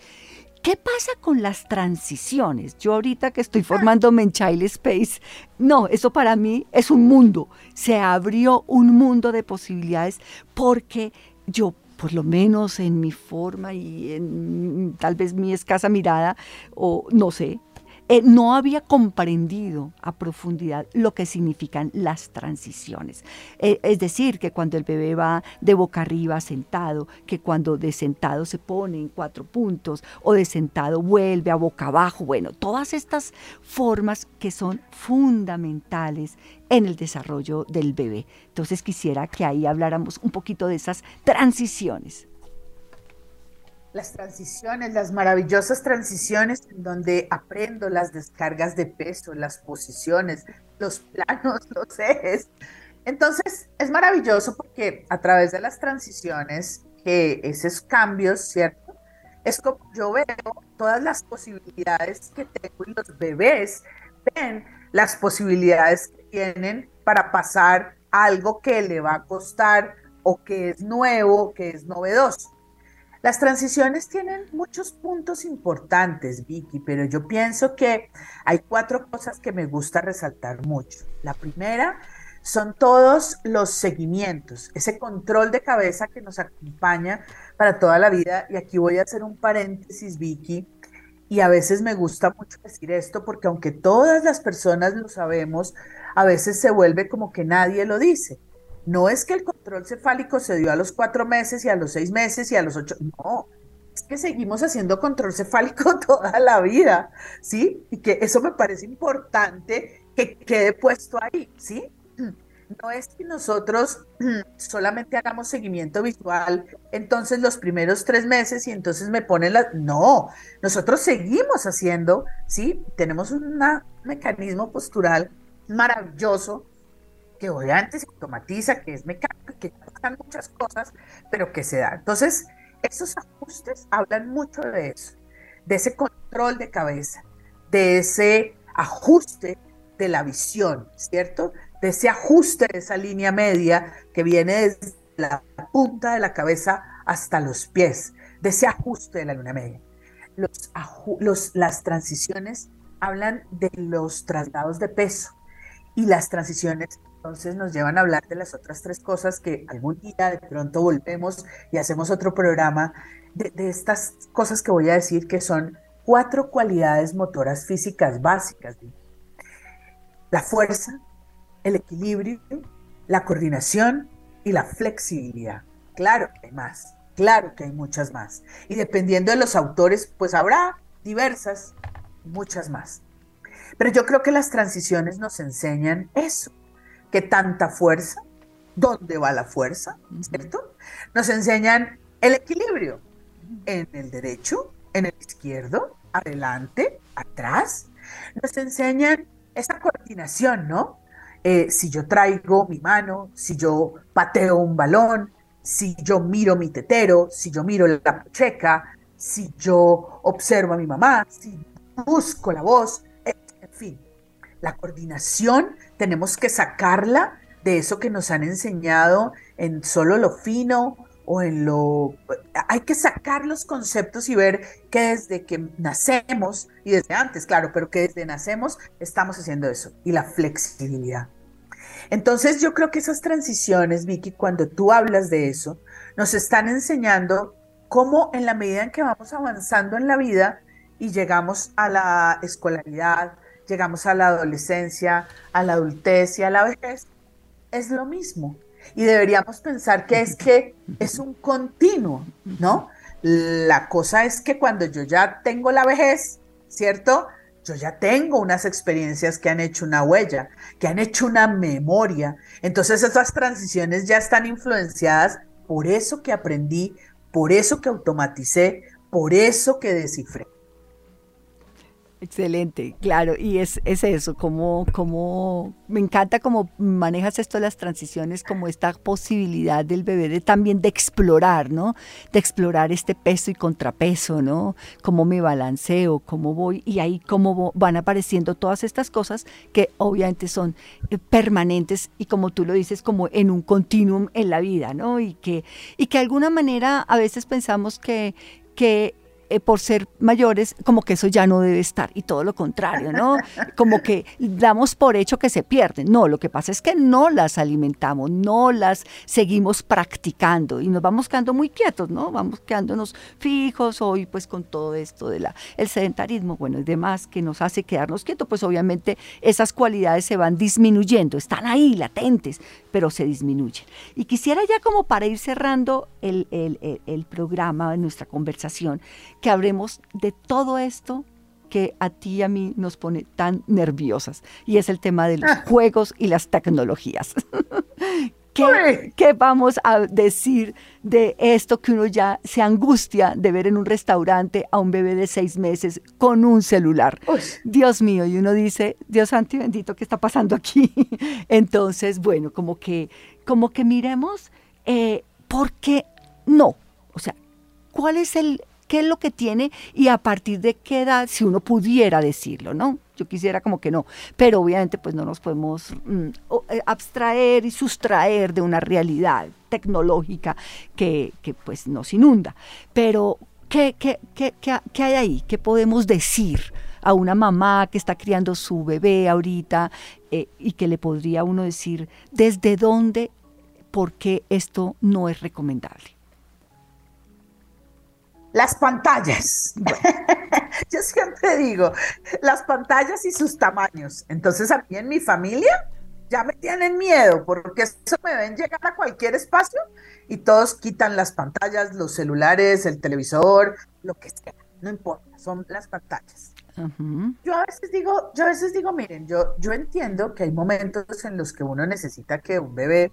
¿Qué pasa con las transiciones? Yo ahorita que estoy formándome en Child Space, no, eso para mí es un mundo. Se abrió un mundo de posibilidades porque yo por lo menos en mi forma y en tal vez mi escasa mirada, o no sé, eh, no había comprendido a profundidad lo que significan las transiciones. Eh, es decir, que cuando el bebé va de boca arriba sentado, que cuando de sentado se pone en cuatro puntos o de sentado vuelve a boca abajo, bueno, todas estas formas que son fundamentales en el desarrollo del bebé. Entonces quisiera que ahí habláramos un poquito de esas transiciones las transiciones, las maravillosas transiciones en donde aprendo las descargas de peso, las posiciones, los planos, los ejes. Entonces, es maravilloso porque a través de las transiciones, que esos cambios, ¿cierto? Es como yo veo todas las posibilidades que tengo y los bebés ven las posibilidades que tienen para pasar algo que le va a costar o que es nuevo, que es novedoso. Las transiciones tienen muchos puntos importantes, Vicky, pero yo pienso que hay cuatro cosas que me gusta resaltar mucho. La primera son todos los seguimientos, ese control de cabeza que nos acompaña para toda la vida. Y aquí voy a hacer un paréntesis, Vicky, y a veces me gusta mucho decir esto porque aunque todas las personas lo sabemos, a veces se vuelve como que nadie lo dice. No es que el control cefálico se dio a los cuatro meses y a los seis meses y a los ocho, no, es que seguimos haciendo control cefálico toda la vida, ¿sí? Y que eso me parece importante que quede puesto ahí, ¿sí? no es que nosotros solamente hagamos seguimiento visual, entonces los primeros tres meses y entonces me ponen la... No, nosotros seguimos haciendo, ¿sí? Tenemos un mecanismo postural maravilloso que obviamente se automatiza, que es mecánico, que pasan muchas cosas, pero que se da. Entonces, esos ajustes hablan mucho de eso, de ese control de cabeza, de ese ajuste de la visión, ¿cierto? De ese ajuste de esa línea media que viene desde la punta de la cabeza hasta los pies, de ese ajuste de la luna media. Los, las transiciones hablan de los traslados de peso y las transiciones entonces nos llevan a hablar de las otras tres cosas que algún día de pronto volvemos y hacemos otro programa de, de estas cosas que voy a decir que son cuatro cualidades motoras físicas básicas. La fuerza, el equilibrio, la coordinación y la flexibilidad. Claro que hay más, claro que hay muchas más. Y dependiendo de los autores, pues habrá diversas, muchas más. Pero yo creo que las transiciones nos enseñan eso, que tanta fuerza, ¿dónde va la fuerza? ¿Cierto? Nos enseñan el equilibrio en el derecho, en el izquierdo, adelante, atrás. Nos enseñan esa coordinación, ¿no? Eh, si yo traigo mi mano, si yo pateo un balón, si yo miro mi tetero, si yo miro la checa, si yo observo a mi mamá, si busco la voz, en fin, la coordinación tenemos que sacarla de eso que nos han enseñado en solo lo fino o en lo... Hay que sacar los conceptos y ver que desde que nacemos, y desde antes, claro, pero que desde nacemos estamos haciendo eso, y la flexibilidad. Entonces yo creo que esas transiciones, Vicky, cuando tú hablas de eso, nos están enseñando cómo en la medida en que vamos avanzando en la vida y llegamos a la escolaridad, llegamos a la adolescencia, a la adultez y a la vejez, es lo mismo. Y deberíamos pensar que es que es un continuo, ¿no? La cosa es que cuando yo ya tengo la vejez, ¿cierto? Yo ya tengo unas experiencias que han hecho una huella, que han hecho una memoria. Entonces esas transiciones ya están influenciadas por eso que aprendí, por eso que automaticé, por eso que descifré. Excelente, claro, y es, es eso, como, como me encanta cómo manejas esto las transiciones, como esta posibilidad del bebé de también de explorar, ¿no? De explorar este peso y contrapeso, ¿no? Cómo me balanceo, cómo voy, y ahí cómo van apareciendo todas estas cosas que obviamente son eh, permanentes y como tú lo dices, como en un continuum en la vida, ¿no? Y que, y que de alguna manera a veces pensamos que, que eh, por ser mayores, como que eso ya no debe estar y todo lo contrario, ¿no? Como que damos por hecho que se pierden. No, lo que pasa es que no las alimentamos, no las seguimos practicando y nos vamos quedando muy quietos, ¿no? Vamos quedándonos fijos hoy pues con todo esto de la el sedentarismo, bueno, y demás que nos hace quedarnos quietos, pues obviamente esas cualidades se van disminuyendo, están ahí latentes, pero se disminuyen. Y quisiera ya como para ir cerrando el, el, el, el programa, nuestra conversación, que hablemos de todo esto que a ti y a mí nos pone tan nerviosas, y es el tema de los ah. juegos y las tecnologías. ¿Qué, ¿Qué, vamos a decir de esto que uno ya se angustia de ver en un restaurante a un bebé de seis meses con un celular? Dios mío, y uno dice, Dios santo y bendito, ¿qué está pasando aquí? Entonces, bueno, como que, como que miremos eh, por qué no. O sea, ¿cuál es el, qué es lo que tiene y a partir de qué edad, si uno pudiera decirlo, ¿no? Yo quisiera como que no, pero obviamente pues no nos podemos mm, eh, abstraer y sustraer de una realidad tecnológica que, pues nos inunda. Pero, ¿qué, qué, qué, qué hay ahí? ¿Qué podemos decir? a una mamá que está criando su bebé ahorita eh, y que le podría uno decir desde dónde, por qué esto no es recomendable. Las pantallas. Yo siempre digo, las pantallas y sus tamaños. Entonces a mí en mi familia ya me tienen miedo porque eso me ven llegar a cualquier espacio y todos quitan las pantallas, los celulares, el televisor, lo que sea. No importa, son las pantallas. Yo a veces digo, yo a veces digo, miren, yo, yo entiendo que hay momentos en los que uno necesita que un bebé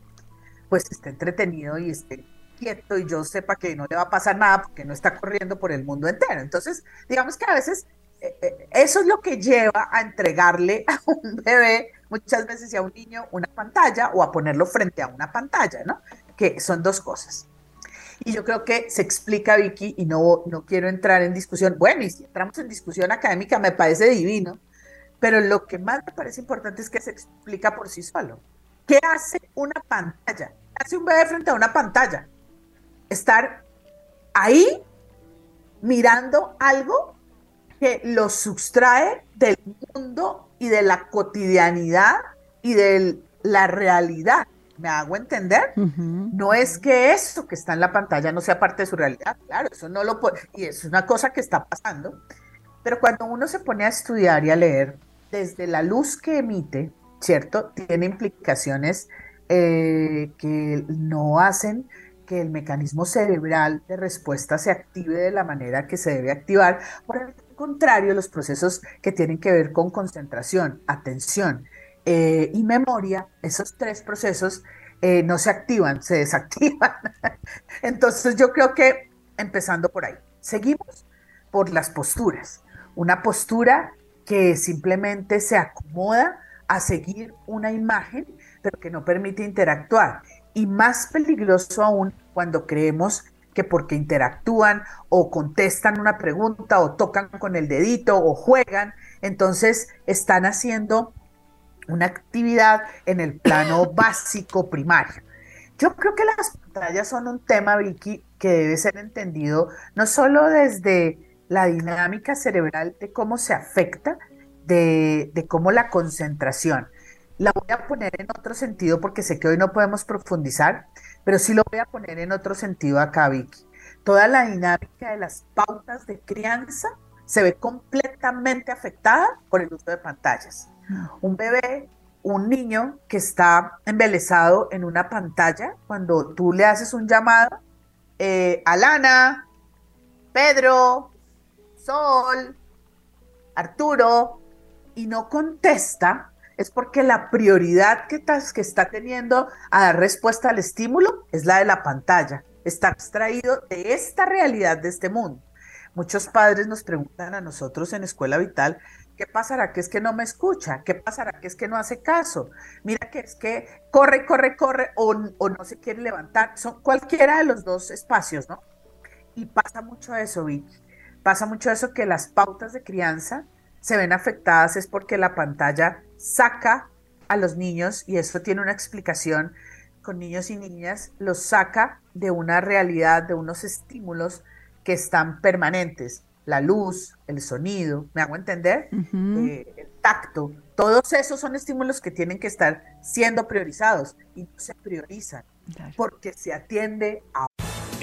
pues esté entretenido y esté quieto y yo sepa que no le va a pasar nada porque no está corriendo por el mundo entero. Entonces, digamos que a veces eh, eh, eso es lo que lleva a entregarle a un bebé muchas veces y a un niño una pantalla o a ponerlo frente a una pantalla, ¿no? Que son dos cosas. Y yo creo que se explica, Vicky, y no, no quiero entrar en discusión. Bueno, y si entramos en discusión académica me parece divino, pero lo que más me parece importante es que se explica por sí solo. ¿Qué hace una pantalla? ¿Qué hace un bebé frente a una pantalla? Estar ahí mirando algo que lo sustrae del mundo y de la cotidianidad y de la realidad. ¿Me hago entender? No es que eso que está en la pantalla no sea parte de su realidad, claro, eso no lo puede, y es una cosa que está pasando, pero cuando uno se pone a estudiar y a leer, desde la luz que emite, ¿cierto? Tiene implicaciones eh, que no hacen que el mecanismo cerebral de respuesta se active de la manera que se debe activar. Por el contrario, los procesos que tienen que ver con concentración, atención eh, y memoria, esos tres procesos eh, no se activan, se desactivan. Entonces yo creo que empezando por ahí, seguimos por las posturas. Una postura que simplemente se acomoda a seguir una imagen, pero que no permite interactuar. Y más peligroso aún cuando creemos que porque interactúan o contestan una pregunta o tocan con el dedito o juegan, entonces están haciendo una actividad en el plano básico primario. Yo creo que las pantallas son un tema, Vicky, que debe ser entendido no solo desde la dinámica cerebral de cómo se afecta, de, de cómo la concentración. La voy a poner en otro sentido porque sé que hoy no podemos profundizar, pero sí lo voy a poner en otro sentido acá, Vicky. Toda la dinámica de las pautas de crianza se ve completamente afectada por el uso de pantallas. Un bebé, un niño que está embelesado en una pantalla, cuando tú le haces un llamado, eh, Alana, Pedro, Sol, Arturo, y no contesta, es porque la prioridad que, está teniendo a dar respuesta al estímulo es la de la pantalla. Está extraído de esta realidad de este mundo. Muchos padres nos preguntan a nosotros en Escuela Vital, ¿qué pasará que es que no me escucha? ¿Qué pasará que es que no hace caso? Mira que es que corre, corre, corre o, o no se quiere levantar. Son cualquiera de los dos espacios, ¿no? Y pasa mucho eso, Vicky. Pasa mucho eso que las pautas de crianza se ven afectadas es porque la pantalla saca a los niños, y eso tiene una explicación con niños y niñas, los saca de una realidad, de unos estímulos que están permanentes. La luz, el sonido, ¿me hago entender? Eh, el tacto, todos esos son estímulos que tienen que estar siendo priorizados y no se priorizan porque se atiende a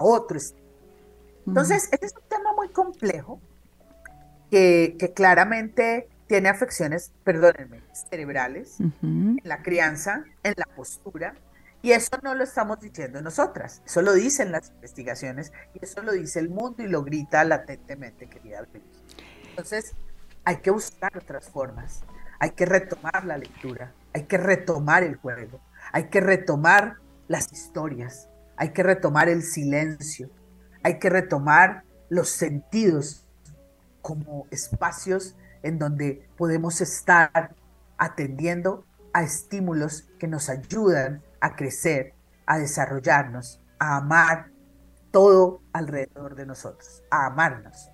otros. Entonces, este es un tema muy complejo que, claramente tiene afecciones, perdónenme, cerebrales, en la crianza, en la postura, y eso no lo estamos diciendo nosotras, eso lo dicen las investigaciones y eso lo dice el mundo y lo grita latentemente, querida Entonces, hay que buscar otras formas, hay que retomar la lectura, hay que retomar el juego, hay que retomar las historias, hay que retomar el silencio, hay que retomar los sentidos como espacios en donde podemos estar atendiendo a estímulos que nos ayudan a crecer, a desarrollarnos, a amar todo alrededor de nosotros, a amarnos.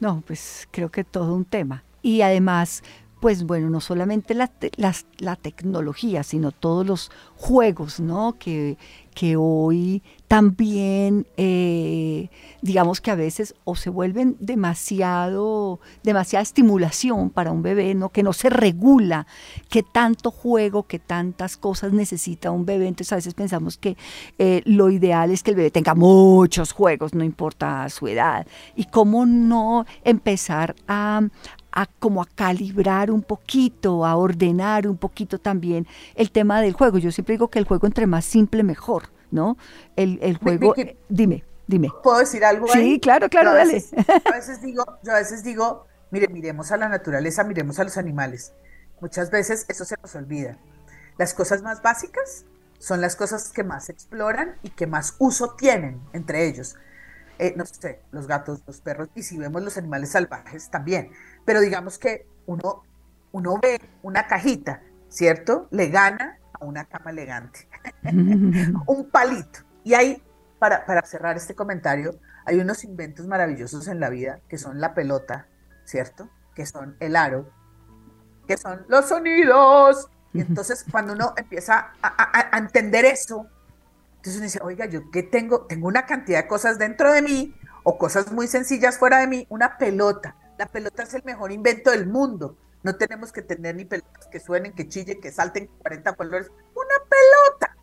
No, pues creo que todo un tema. Y además pues bueno, no solamente la, la, tecnología, sino todos los juegos ¿no? que, que hoy también, eh, digamos que a veces o se vuelven demasiado, demasiada estimulación para un bebé, ¿no? que no se regula, que tanto juego, que tantas cosas necesita un bebé. Entonces a veces pensamos que eh, lo ideal es que el bebé tenga muchos juegos, no importa su edad. Y cómo no empezar a, a como a calibrar un poquito, a ordenar un poquito también el tema del juego. Yo siempre digo que el juego entre más simple mejor, ¿no? El, el juego, dime, dime. ¿Puedo decir algo? Sí, claro, claro, dale. a veces digo, yo a veces digo, mire, miremos a la naturaleza, miremos a los animales. Muchas veces eso se nos olvida. Las cosas más básicas son las cosas que más exploran y que más uso tienen entre ellos. Eh, no sé, los gatos, los perros, y si vemos los animales salvajes también. Pero digamos que uno, uno ve una cajita, ¿cierto? Le gana a una cama elegante. un palito. Y ahí, para, para cerrar este comentario, hay unos inventos maravillosos en la vida que son la pelota, ¿cierto? Que son el aro, que son los sonidos. Y entonces cuando uno empieza a, a, entender eso, entonces uno dice, oiga, yo qué tengo, tengo una cantidad de cosas dentro de mí o cosas muy sencillas fuera de mí, una pelota. La pelota es el mejor invento del mundo. No tenemos que tener ni pelotas que suenen, que chillen, que salten 40 colores. Una pelota.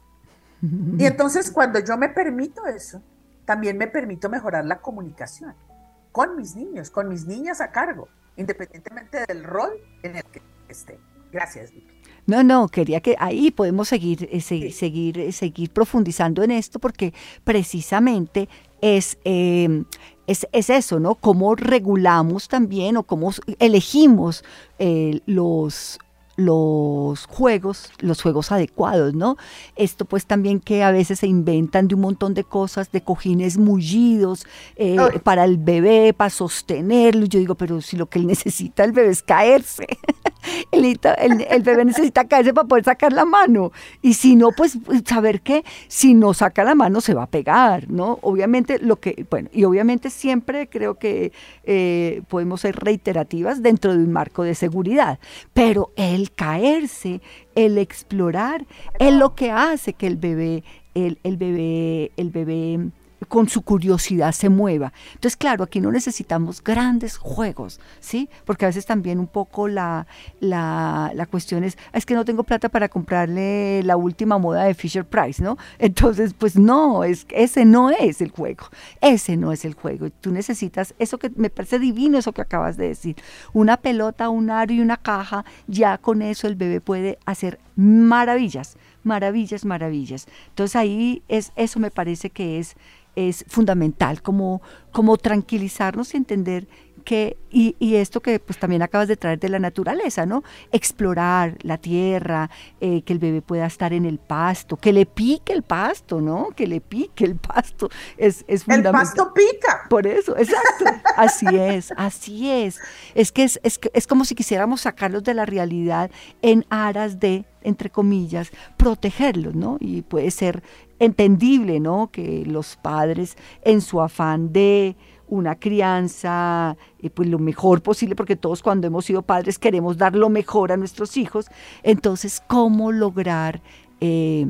Y entonces cuando yo me permito eso, también me permito mejorar la comunicación con mis niños, con mis niñas a cargo, independientemente del rol en el que esté. Gracias, Vicky. No, no, quería que ahí podemos seguir, eh, seguir, eh, seguir profundizando en esto porque precisamente es, eh, es, es, eso, ¿no? Cómo regulamos también o cómo elegimos los, los juegos, los juegos adecuados, ¿no? Esto pues también que a veces se inventan de un montón de cosas, de cojines mullidos eh, para el bebé, para sostenerlo. Yo digo, pero si lo que él necesita el bebé es caerse. el, el, bebé necesita caerse para poder sacar la mano. Y si no, pues, pues saber que si no saca la mano se va a pegar, ¿no? Obviamente lo que, bueno, y obviamente siempre creo que eh, podemos ser reiterativas dentro de un marco de seguridad, pero caerse, el explorar, es lo que hace que el bebé, el, el bebé, el bebé con su curiosidad se mueva. Entonces, claro, aquí no necesitamos grandes juegos, ¿sí? Porque a veces también un poco la, la, la, cuestión es, es que no tengo plata para comprarle la última moda de Fisher Price, ¿no? Entonces, pues no, es, ese no es el juego, ese no es el juego. Tú necesitas eso que me parece divino, eso que acabas de decir, una pelota, un aro y una caja, ya con eso el bebé puede hacer maravillas, maravillas, maravillas. Entonces ahí es, eso me parece que es es fundamental, como, como tranquilizarnos y entender que, y, y, esto que pues también acabas de traer de la naturaleza, ¿no? Explorar la tierra, eh, que el bebé pueda estar en el pasto, que le pique el pasto, ¿no? Que le pique el pasto, es, es fundamental. El pasto pica. Por eso, exacto. Así es, así es. Es que es, es, es como si quisiéramos sacarlos de la realidad en aras de entre comillas, protegerlos, ¿no? Y puede ser entendible, ¿no? Que los padres en su afán de una crianza, eh, pues lo mejor posible, porque todos cuando hemos sido padres queremos dar lo mejor a nuestros hijos. Entonces, ¿cómo lograr eh,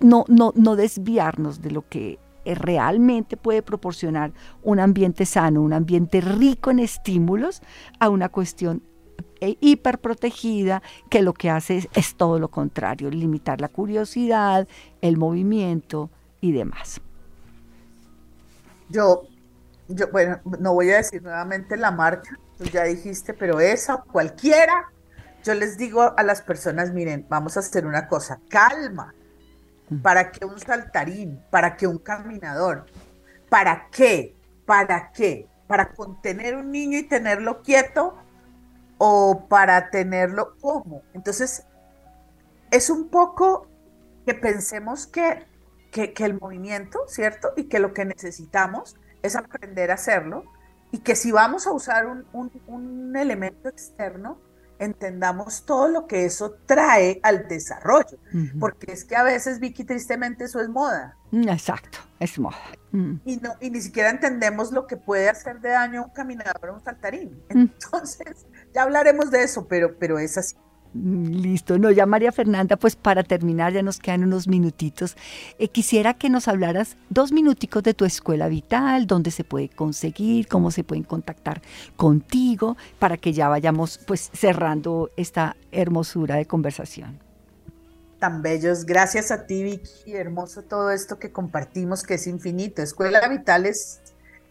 no, no, no desviarnos de lo que eh, realmente puede proporcionar un ambiente sano, un ambiente rico en estímulos, a una cuestión e hiperprotegida que lo que hace es, todo lo contrario, limitar la curiosidad, el movimiento y demás. Yo, yo, bueno, no voy a decir nuevamente la marca, tú ya dijiste, pero esa, cualquiera, yo les digo a las personas, miren, vamos a hacer una cosa, calma, ¿para qué un saltarín? ¿Para qué un caminador? ¿Para qué? ¿Para qué? ¿Para contener un niño y tenerlo quieto? o para tenerlo como. Entonces, es un poco que pensemos que, que, el movimiento, ¿cierto? Y que lo que necesitamos es aprender a hacerlo y que si vamos a usar un, un, elemento externo, entendamos todo lo que eso trae al desarrollo, porque es que a veces, Vicky, tristemente eso es moda. Mm, exacto, es moda. Mm. Y, no, y ni siquiera entendemos lo que puede hacer de daño a un caminador o un saltarín. Entonces, ya hablaremos de eso, pero, pero es así. Listo, no, ya María Fernanda, pues para terminar, ya nos quedan unos minutitos. Eh, quisiera que nos hablaras dos minuticos de tu escuela vital, dónde se puede conseguir, cómo se pueden contactar contigo, para que ya vayamos pues cerrando esta hermosura de conversación. Tan bellos, gracias a ti Vicky, hermoso todo esto que compartimos que es infinito. Escuela Vital es,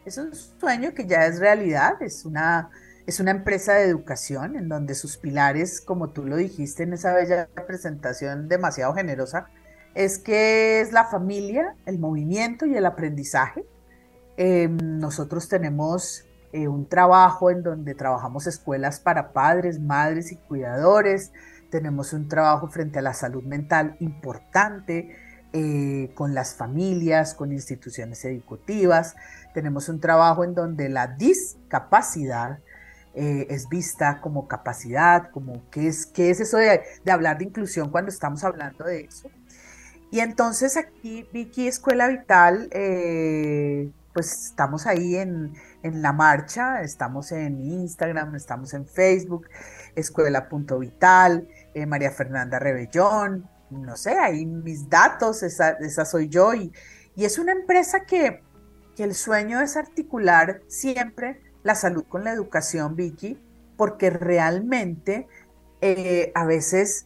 es un sueño que ya es realidad, es una es una empresa de educación en donde sus pilares, como tú lo dijiste en esa bella presentación demasiado generosa, es que es la familia, el movimiento y el aprendizaje. Em, nosotros tenemos eh, un trabajo en donde trabajamos escuelas para padres, madres y cuidadores. Tenemos un trabajo frente a la salud mental importante eh, con las familias, con instituciones educativas. Tenemos un trabajo en donde la discapacidad eh, es vista como capacidad, como qué es, qué es eso de, hablar de inclusión cuando estamos hablando de eso. Y entonces aquí, Vicky Escuela Vital, eh, pues estamos ahí en, la marcha, estamos en Instagram, estamos en Facebook, escuela.vital, eh, María Fernanda Rebellón, no sé, ahí mis datos, esa, esa soy yo. Y, y, es una empresa que, que el sueño es articular siempre la salud con la educación, Vicky, porque realmente eh, a veces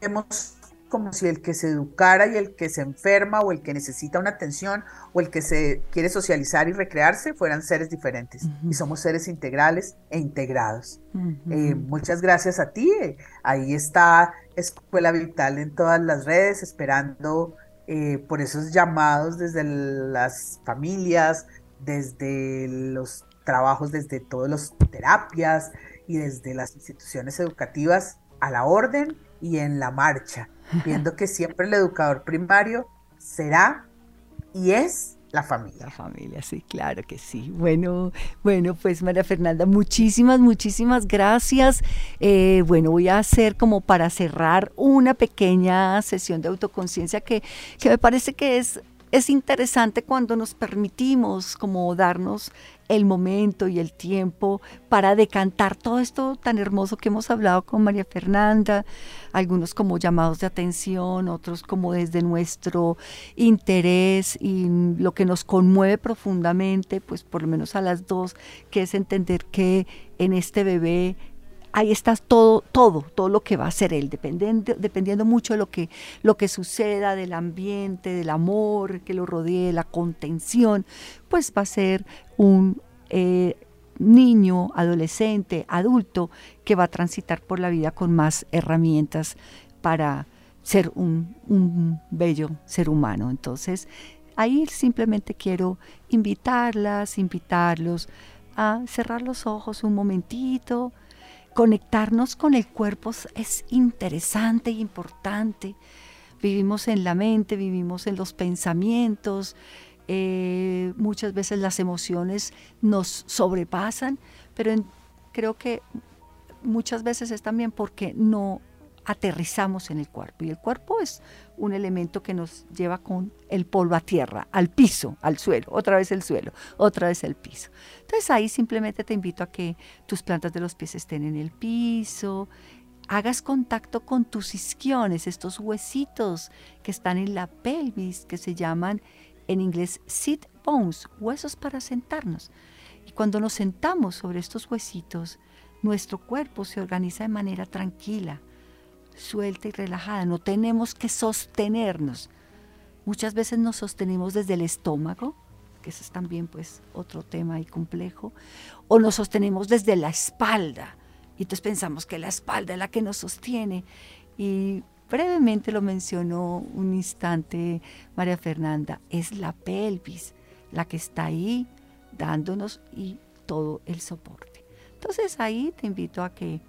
vemos como si el que se educara y el que se enferma o el que necesita una atención o el que se quiere socializar y recrearse fueran seres diferentes y somos seres integrales e integrados. Eh, muchas gracias a ti. Ahí está Escuela Vital en todas las redes esperando eh, por esos llamados desde las familias, desde los trabajos desde todas las terapias y desde las instituciones educativas a la orden y en la marcha, viendo que siempre el educador primario será y es la familia. La familia, sí, claro que sí. Bueno, bueno, pues María Fernanda, muchísimas, muchísimas gracias. Eh, bueno, voy a hacer como para cerrar una pequeña sesión de autoconciencia que, que me parece que es es interesante cuando nos permitimos como darnos el momento y el tiempo para decantar todo esto tan hermoso que hemos hablado con María Fernanda, algunos como llamados de atención, otros como desde nuestro interés y lo que nos conmueve profundamente, pues por lo menos a las dos, que es entender que en este bebé ahí está todo, todo, todo lo que va a ser él, dependiendo, dependiendo mucho de lo que, lo que suceda, del ambiente, del amor que lo rodee, la contención, pues va a ser un eh, niño, adolescente, adulto, que va a transitar por la vida con más herramientas para ser un, un bello ser humano. Entonces, ahí simplemente quiero invitarlas, invitarlos a cerrar los ojos un momentito, conectarnos con el cuerpo es interesante e importante. Vivimos en la mente, vivimos en los pensamientos, eh, muchas veces las emociones nos sobrepasan, pero creo que muchas veces es también porque no aterrizamos en el cuerpo. Y el cuerpo es un elemento que nos lleva con el polvo a tierra, al piso, al suelo, otra vez el suelo, otra vez el piso. Entonces ahí simplemente te invito a que tus plantas de los pies estén en el piso, hagas contacto con tus isquiones, estos huesitos que están en la pelvis, que se llaman en inglés sit bones, huesos para sentarnos. Y cuando nos sentamos sobre estos huesitos, nuestro cuerpo se organiza de manera tranquila, suelta y relajada. No tenemos que sostenernos. Muchas veces nos sostenemos desde el estómago, que ese es también pues otro tema y complejo, o nos sostenemos desde la espalda. Y entonces pensamos que la espalda es la que nos sostiene. Y brevemente lo mencionó un instante María Fernanda, es la pelvis la que está ahí dándonos y todo el soporte. Entonces ahí te invito a que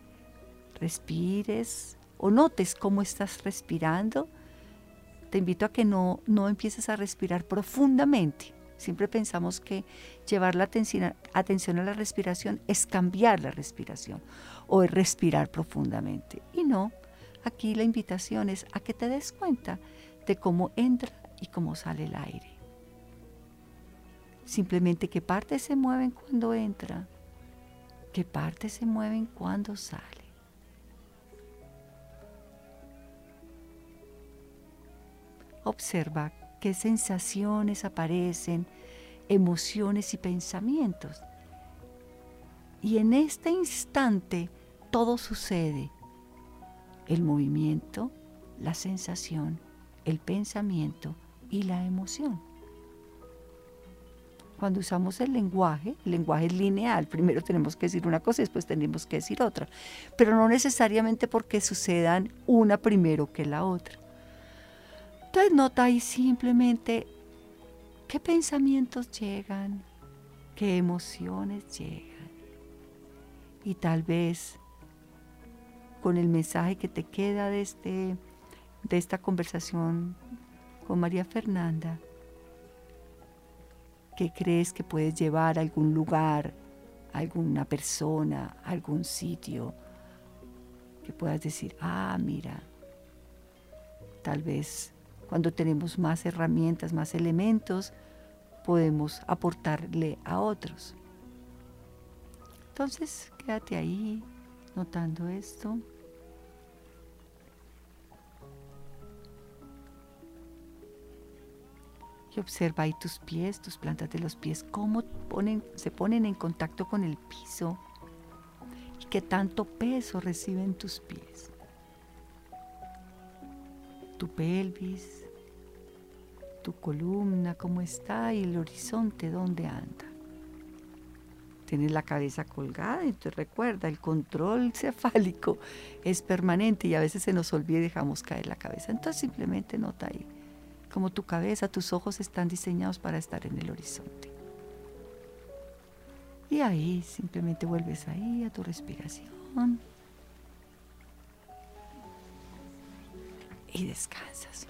respires, o notes cómo estás respirando, te invito a que no, no empieces a respirar profundamente. Siempre pensamos que llevar la atención, atención a la respiración es cambiar la respiración o es respirar profundamente. Y no, aquí la invitación es a que te des cuenta de cómo entra y cómo sale el aire. Simplemente qué partes se mueven cuando entra, qué partes se mueven cuando sale observa qué sensaciones aparecen, emociones y pensamientos. Y en este instante todo sucede. El movimiento, la sensación, el pensamiento y la emoción. Cuando usamos el lenguaje, el lenguaje es lineal, primero tenemos que decir una cosa y después tenemos que decir otra, pero no necesariamente porque sucedan una primero que la otra. Entonces nota ahí simplemente qué pensamientos llegan, qué emociones llegan. Y tal vez con el mensaje que te queda de, este, de esta conversación con María Fernanda, que crees que puedes llevar a algún lugar, a alguna persona, a algún sitio, que puedas decir, ah, mira, tal vez cuando tenemos más herramientas, más elementos, podemos aportarle a otros. Entonces, quédate ahí notando esto. Y observa ahí tus pies, tus plantas de los pies, cómo se ponen en contacto con el piso y qué tanto peso reciben tus pies tu pelvis, tu columna, cómo está y el horizonte, dónde anda. Tienes la cabeza colgada, entonces recuerda, el control cefálico es permanente y a veces se nos olvida y dejamos caer la cabeza. Entonces simplemente nota ahí, como tu cabeza, tus ojos están diseñados para estar en el horizonte. Y ahí simplemente vuelves ahí a tu respiración. Y descansas.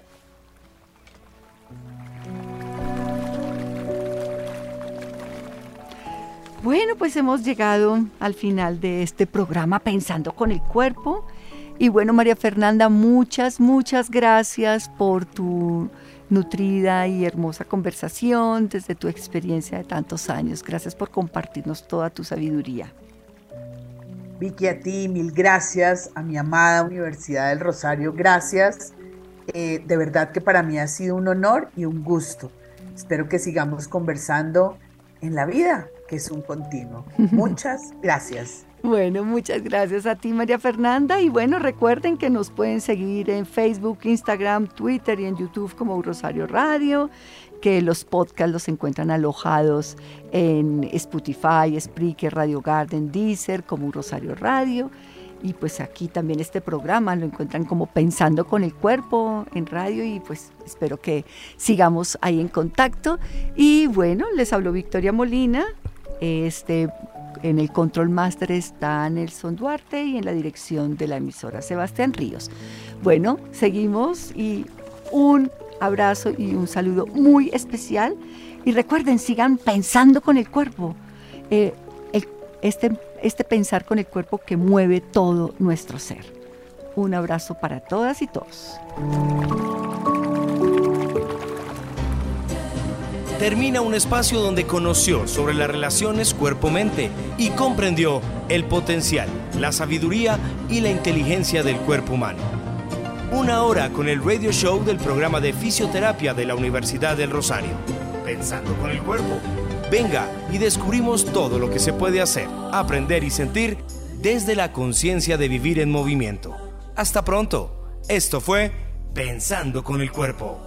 Bueno, pues hemos llegado al final de este programa Pensando con el Cuerpo. Y bueno, María Fernanda, muchas, muchas gracias por tu nutrida y hermosa conversación desde tu experiencia de tantos años. Gracias por compartirnos toda tu sabiduría. Vicky, a ti mil gracias, a mi amada Universidad del Rosario, gracias. Eh, de verdad que para mí ha sido un honor y un gusto. Espero que sigamos conversando en la vida, que es un continuo. Muchas gracias. Bueno, muchas gracias a ti, María Fernanda. Y bueno, recuerden que nos pueden seguir en Facebook, Instagram, Twitter y en YouTube como Rosario Radio que los podcasts los encuentran alojados en Spotify, Spreaker, Radio Garden, Deezer, como Rosario Radio. Y pues aquí también este programa lo encuentran como Pensando con el Cuerpo en radio y pues espero que sigamos ahí en contacto. Y bueno, les habló Victoria Molina. Este, en el control master está Nelson Duarte y en la dirección de la emisora Sebastián Ríos. Bueno, seguimos y un abrazo y un saludo muy especial. Y recuerden, sigan pensando con el cuerpo. Eh, este, este pensar con el cuerpo que mueve todo nuestro ser. Un abrazo para todas y todos. Termina un espacio donde conoció sobre las relaciones cuerpo-mente y comprendió el potencial, la sabiduría y la inteligencia del cuerpo humano una hora con el radio show del programa de fisioterapia de la Universidad del Rosario. Pensando con el cuerpo. Venga y descubrimos todo lo que se puede hacer, aprender y sentir desde la conciencia de vivir en movimiento. Hasta pronto. Esto fue Pensando con el cuerpo.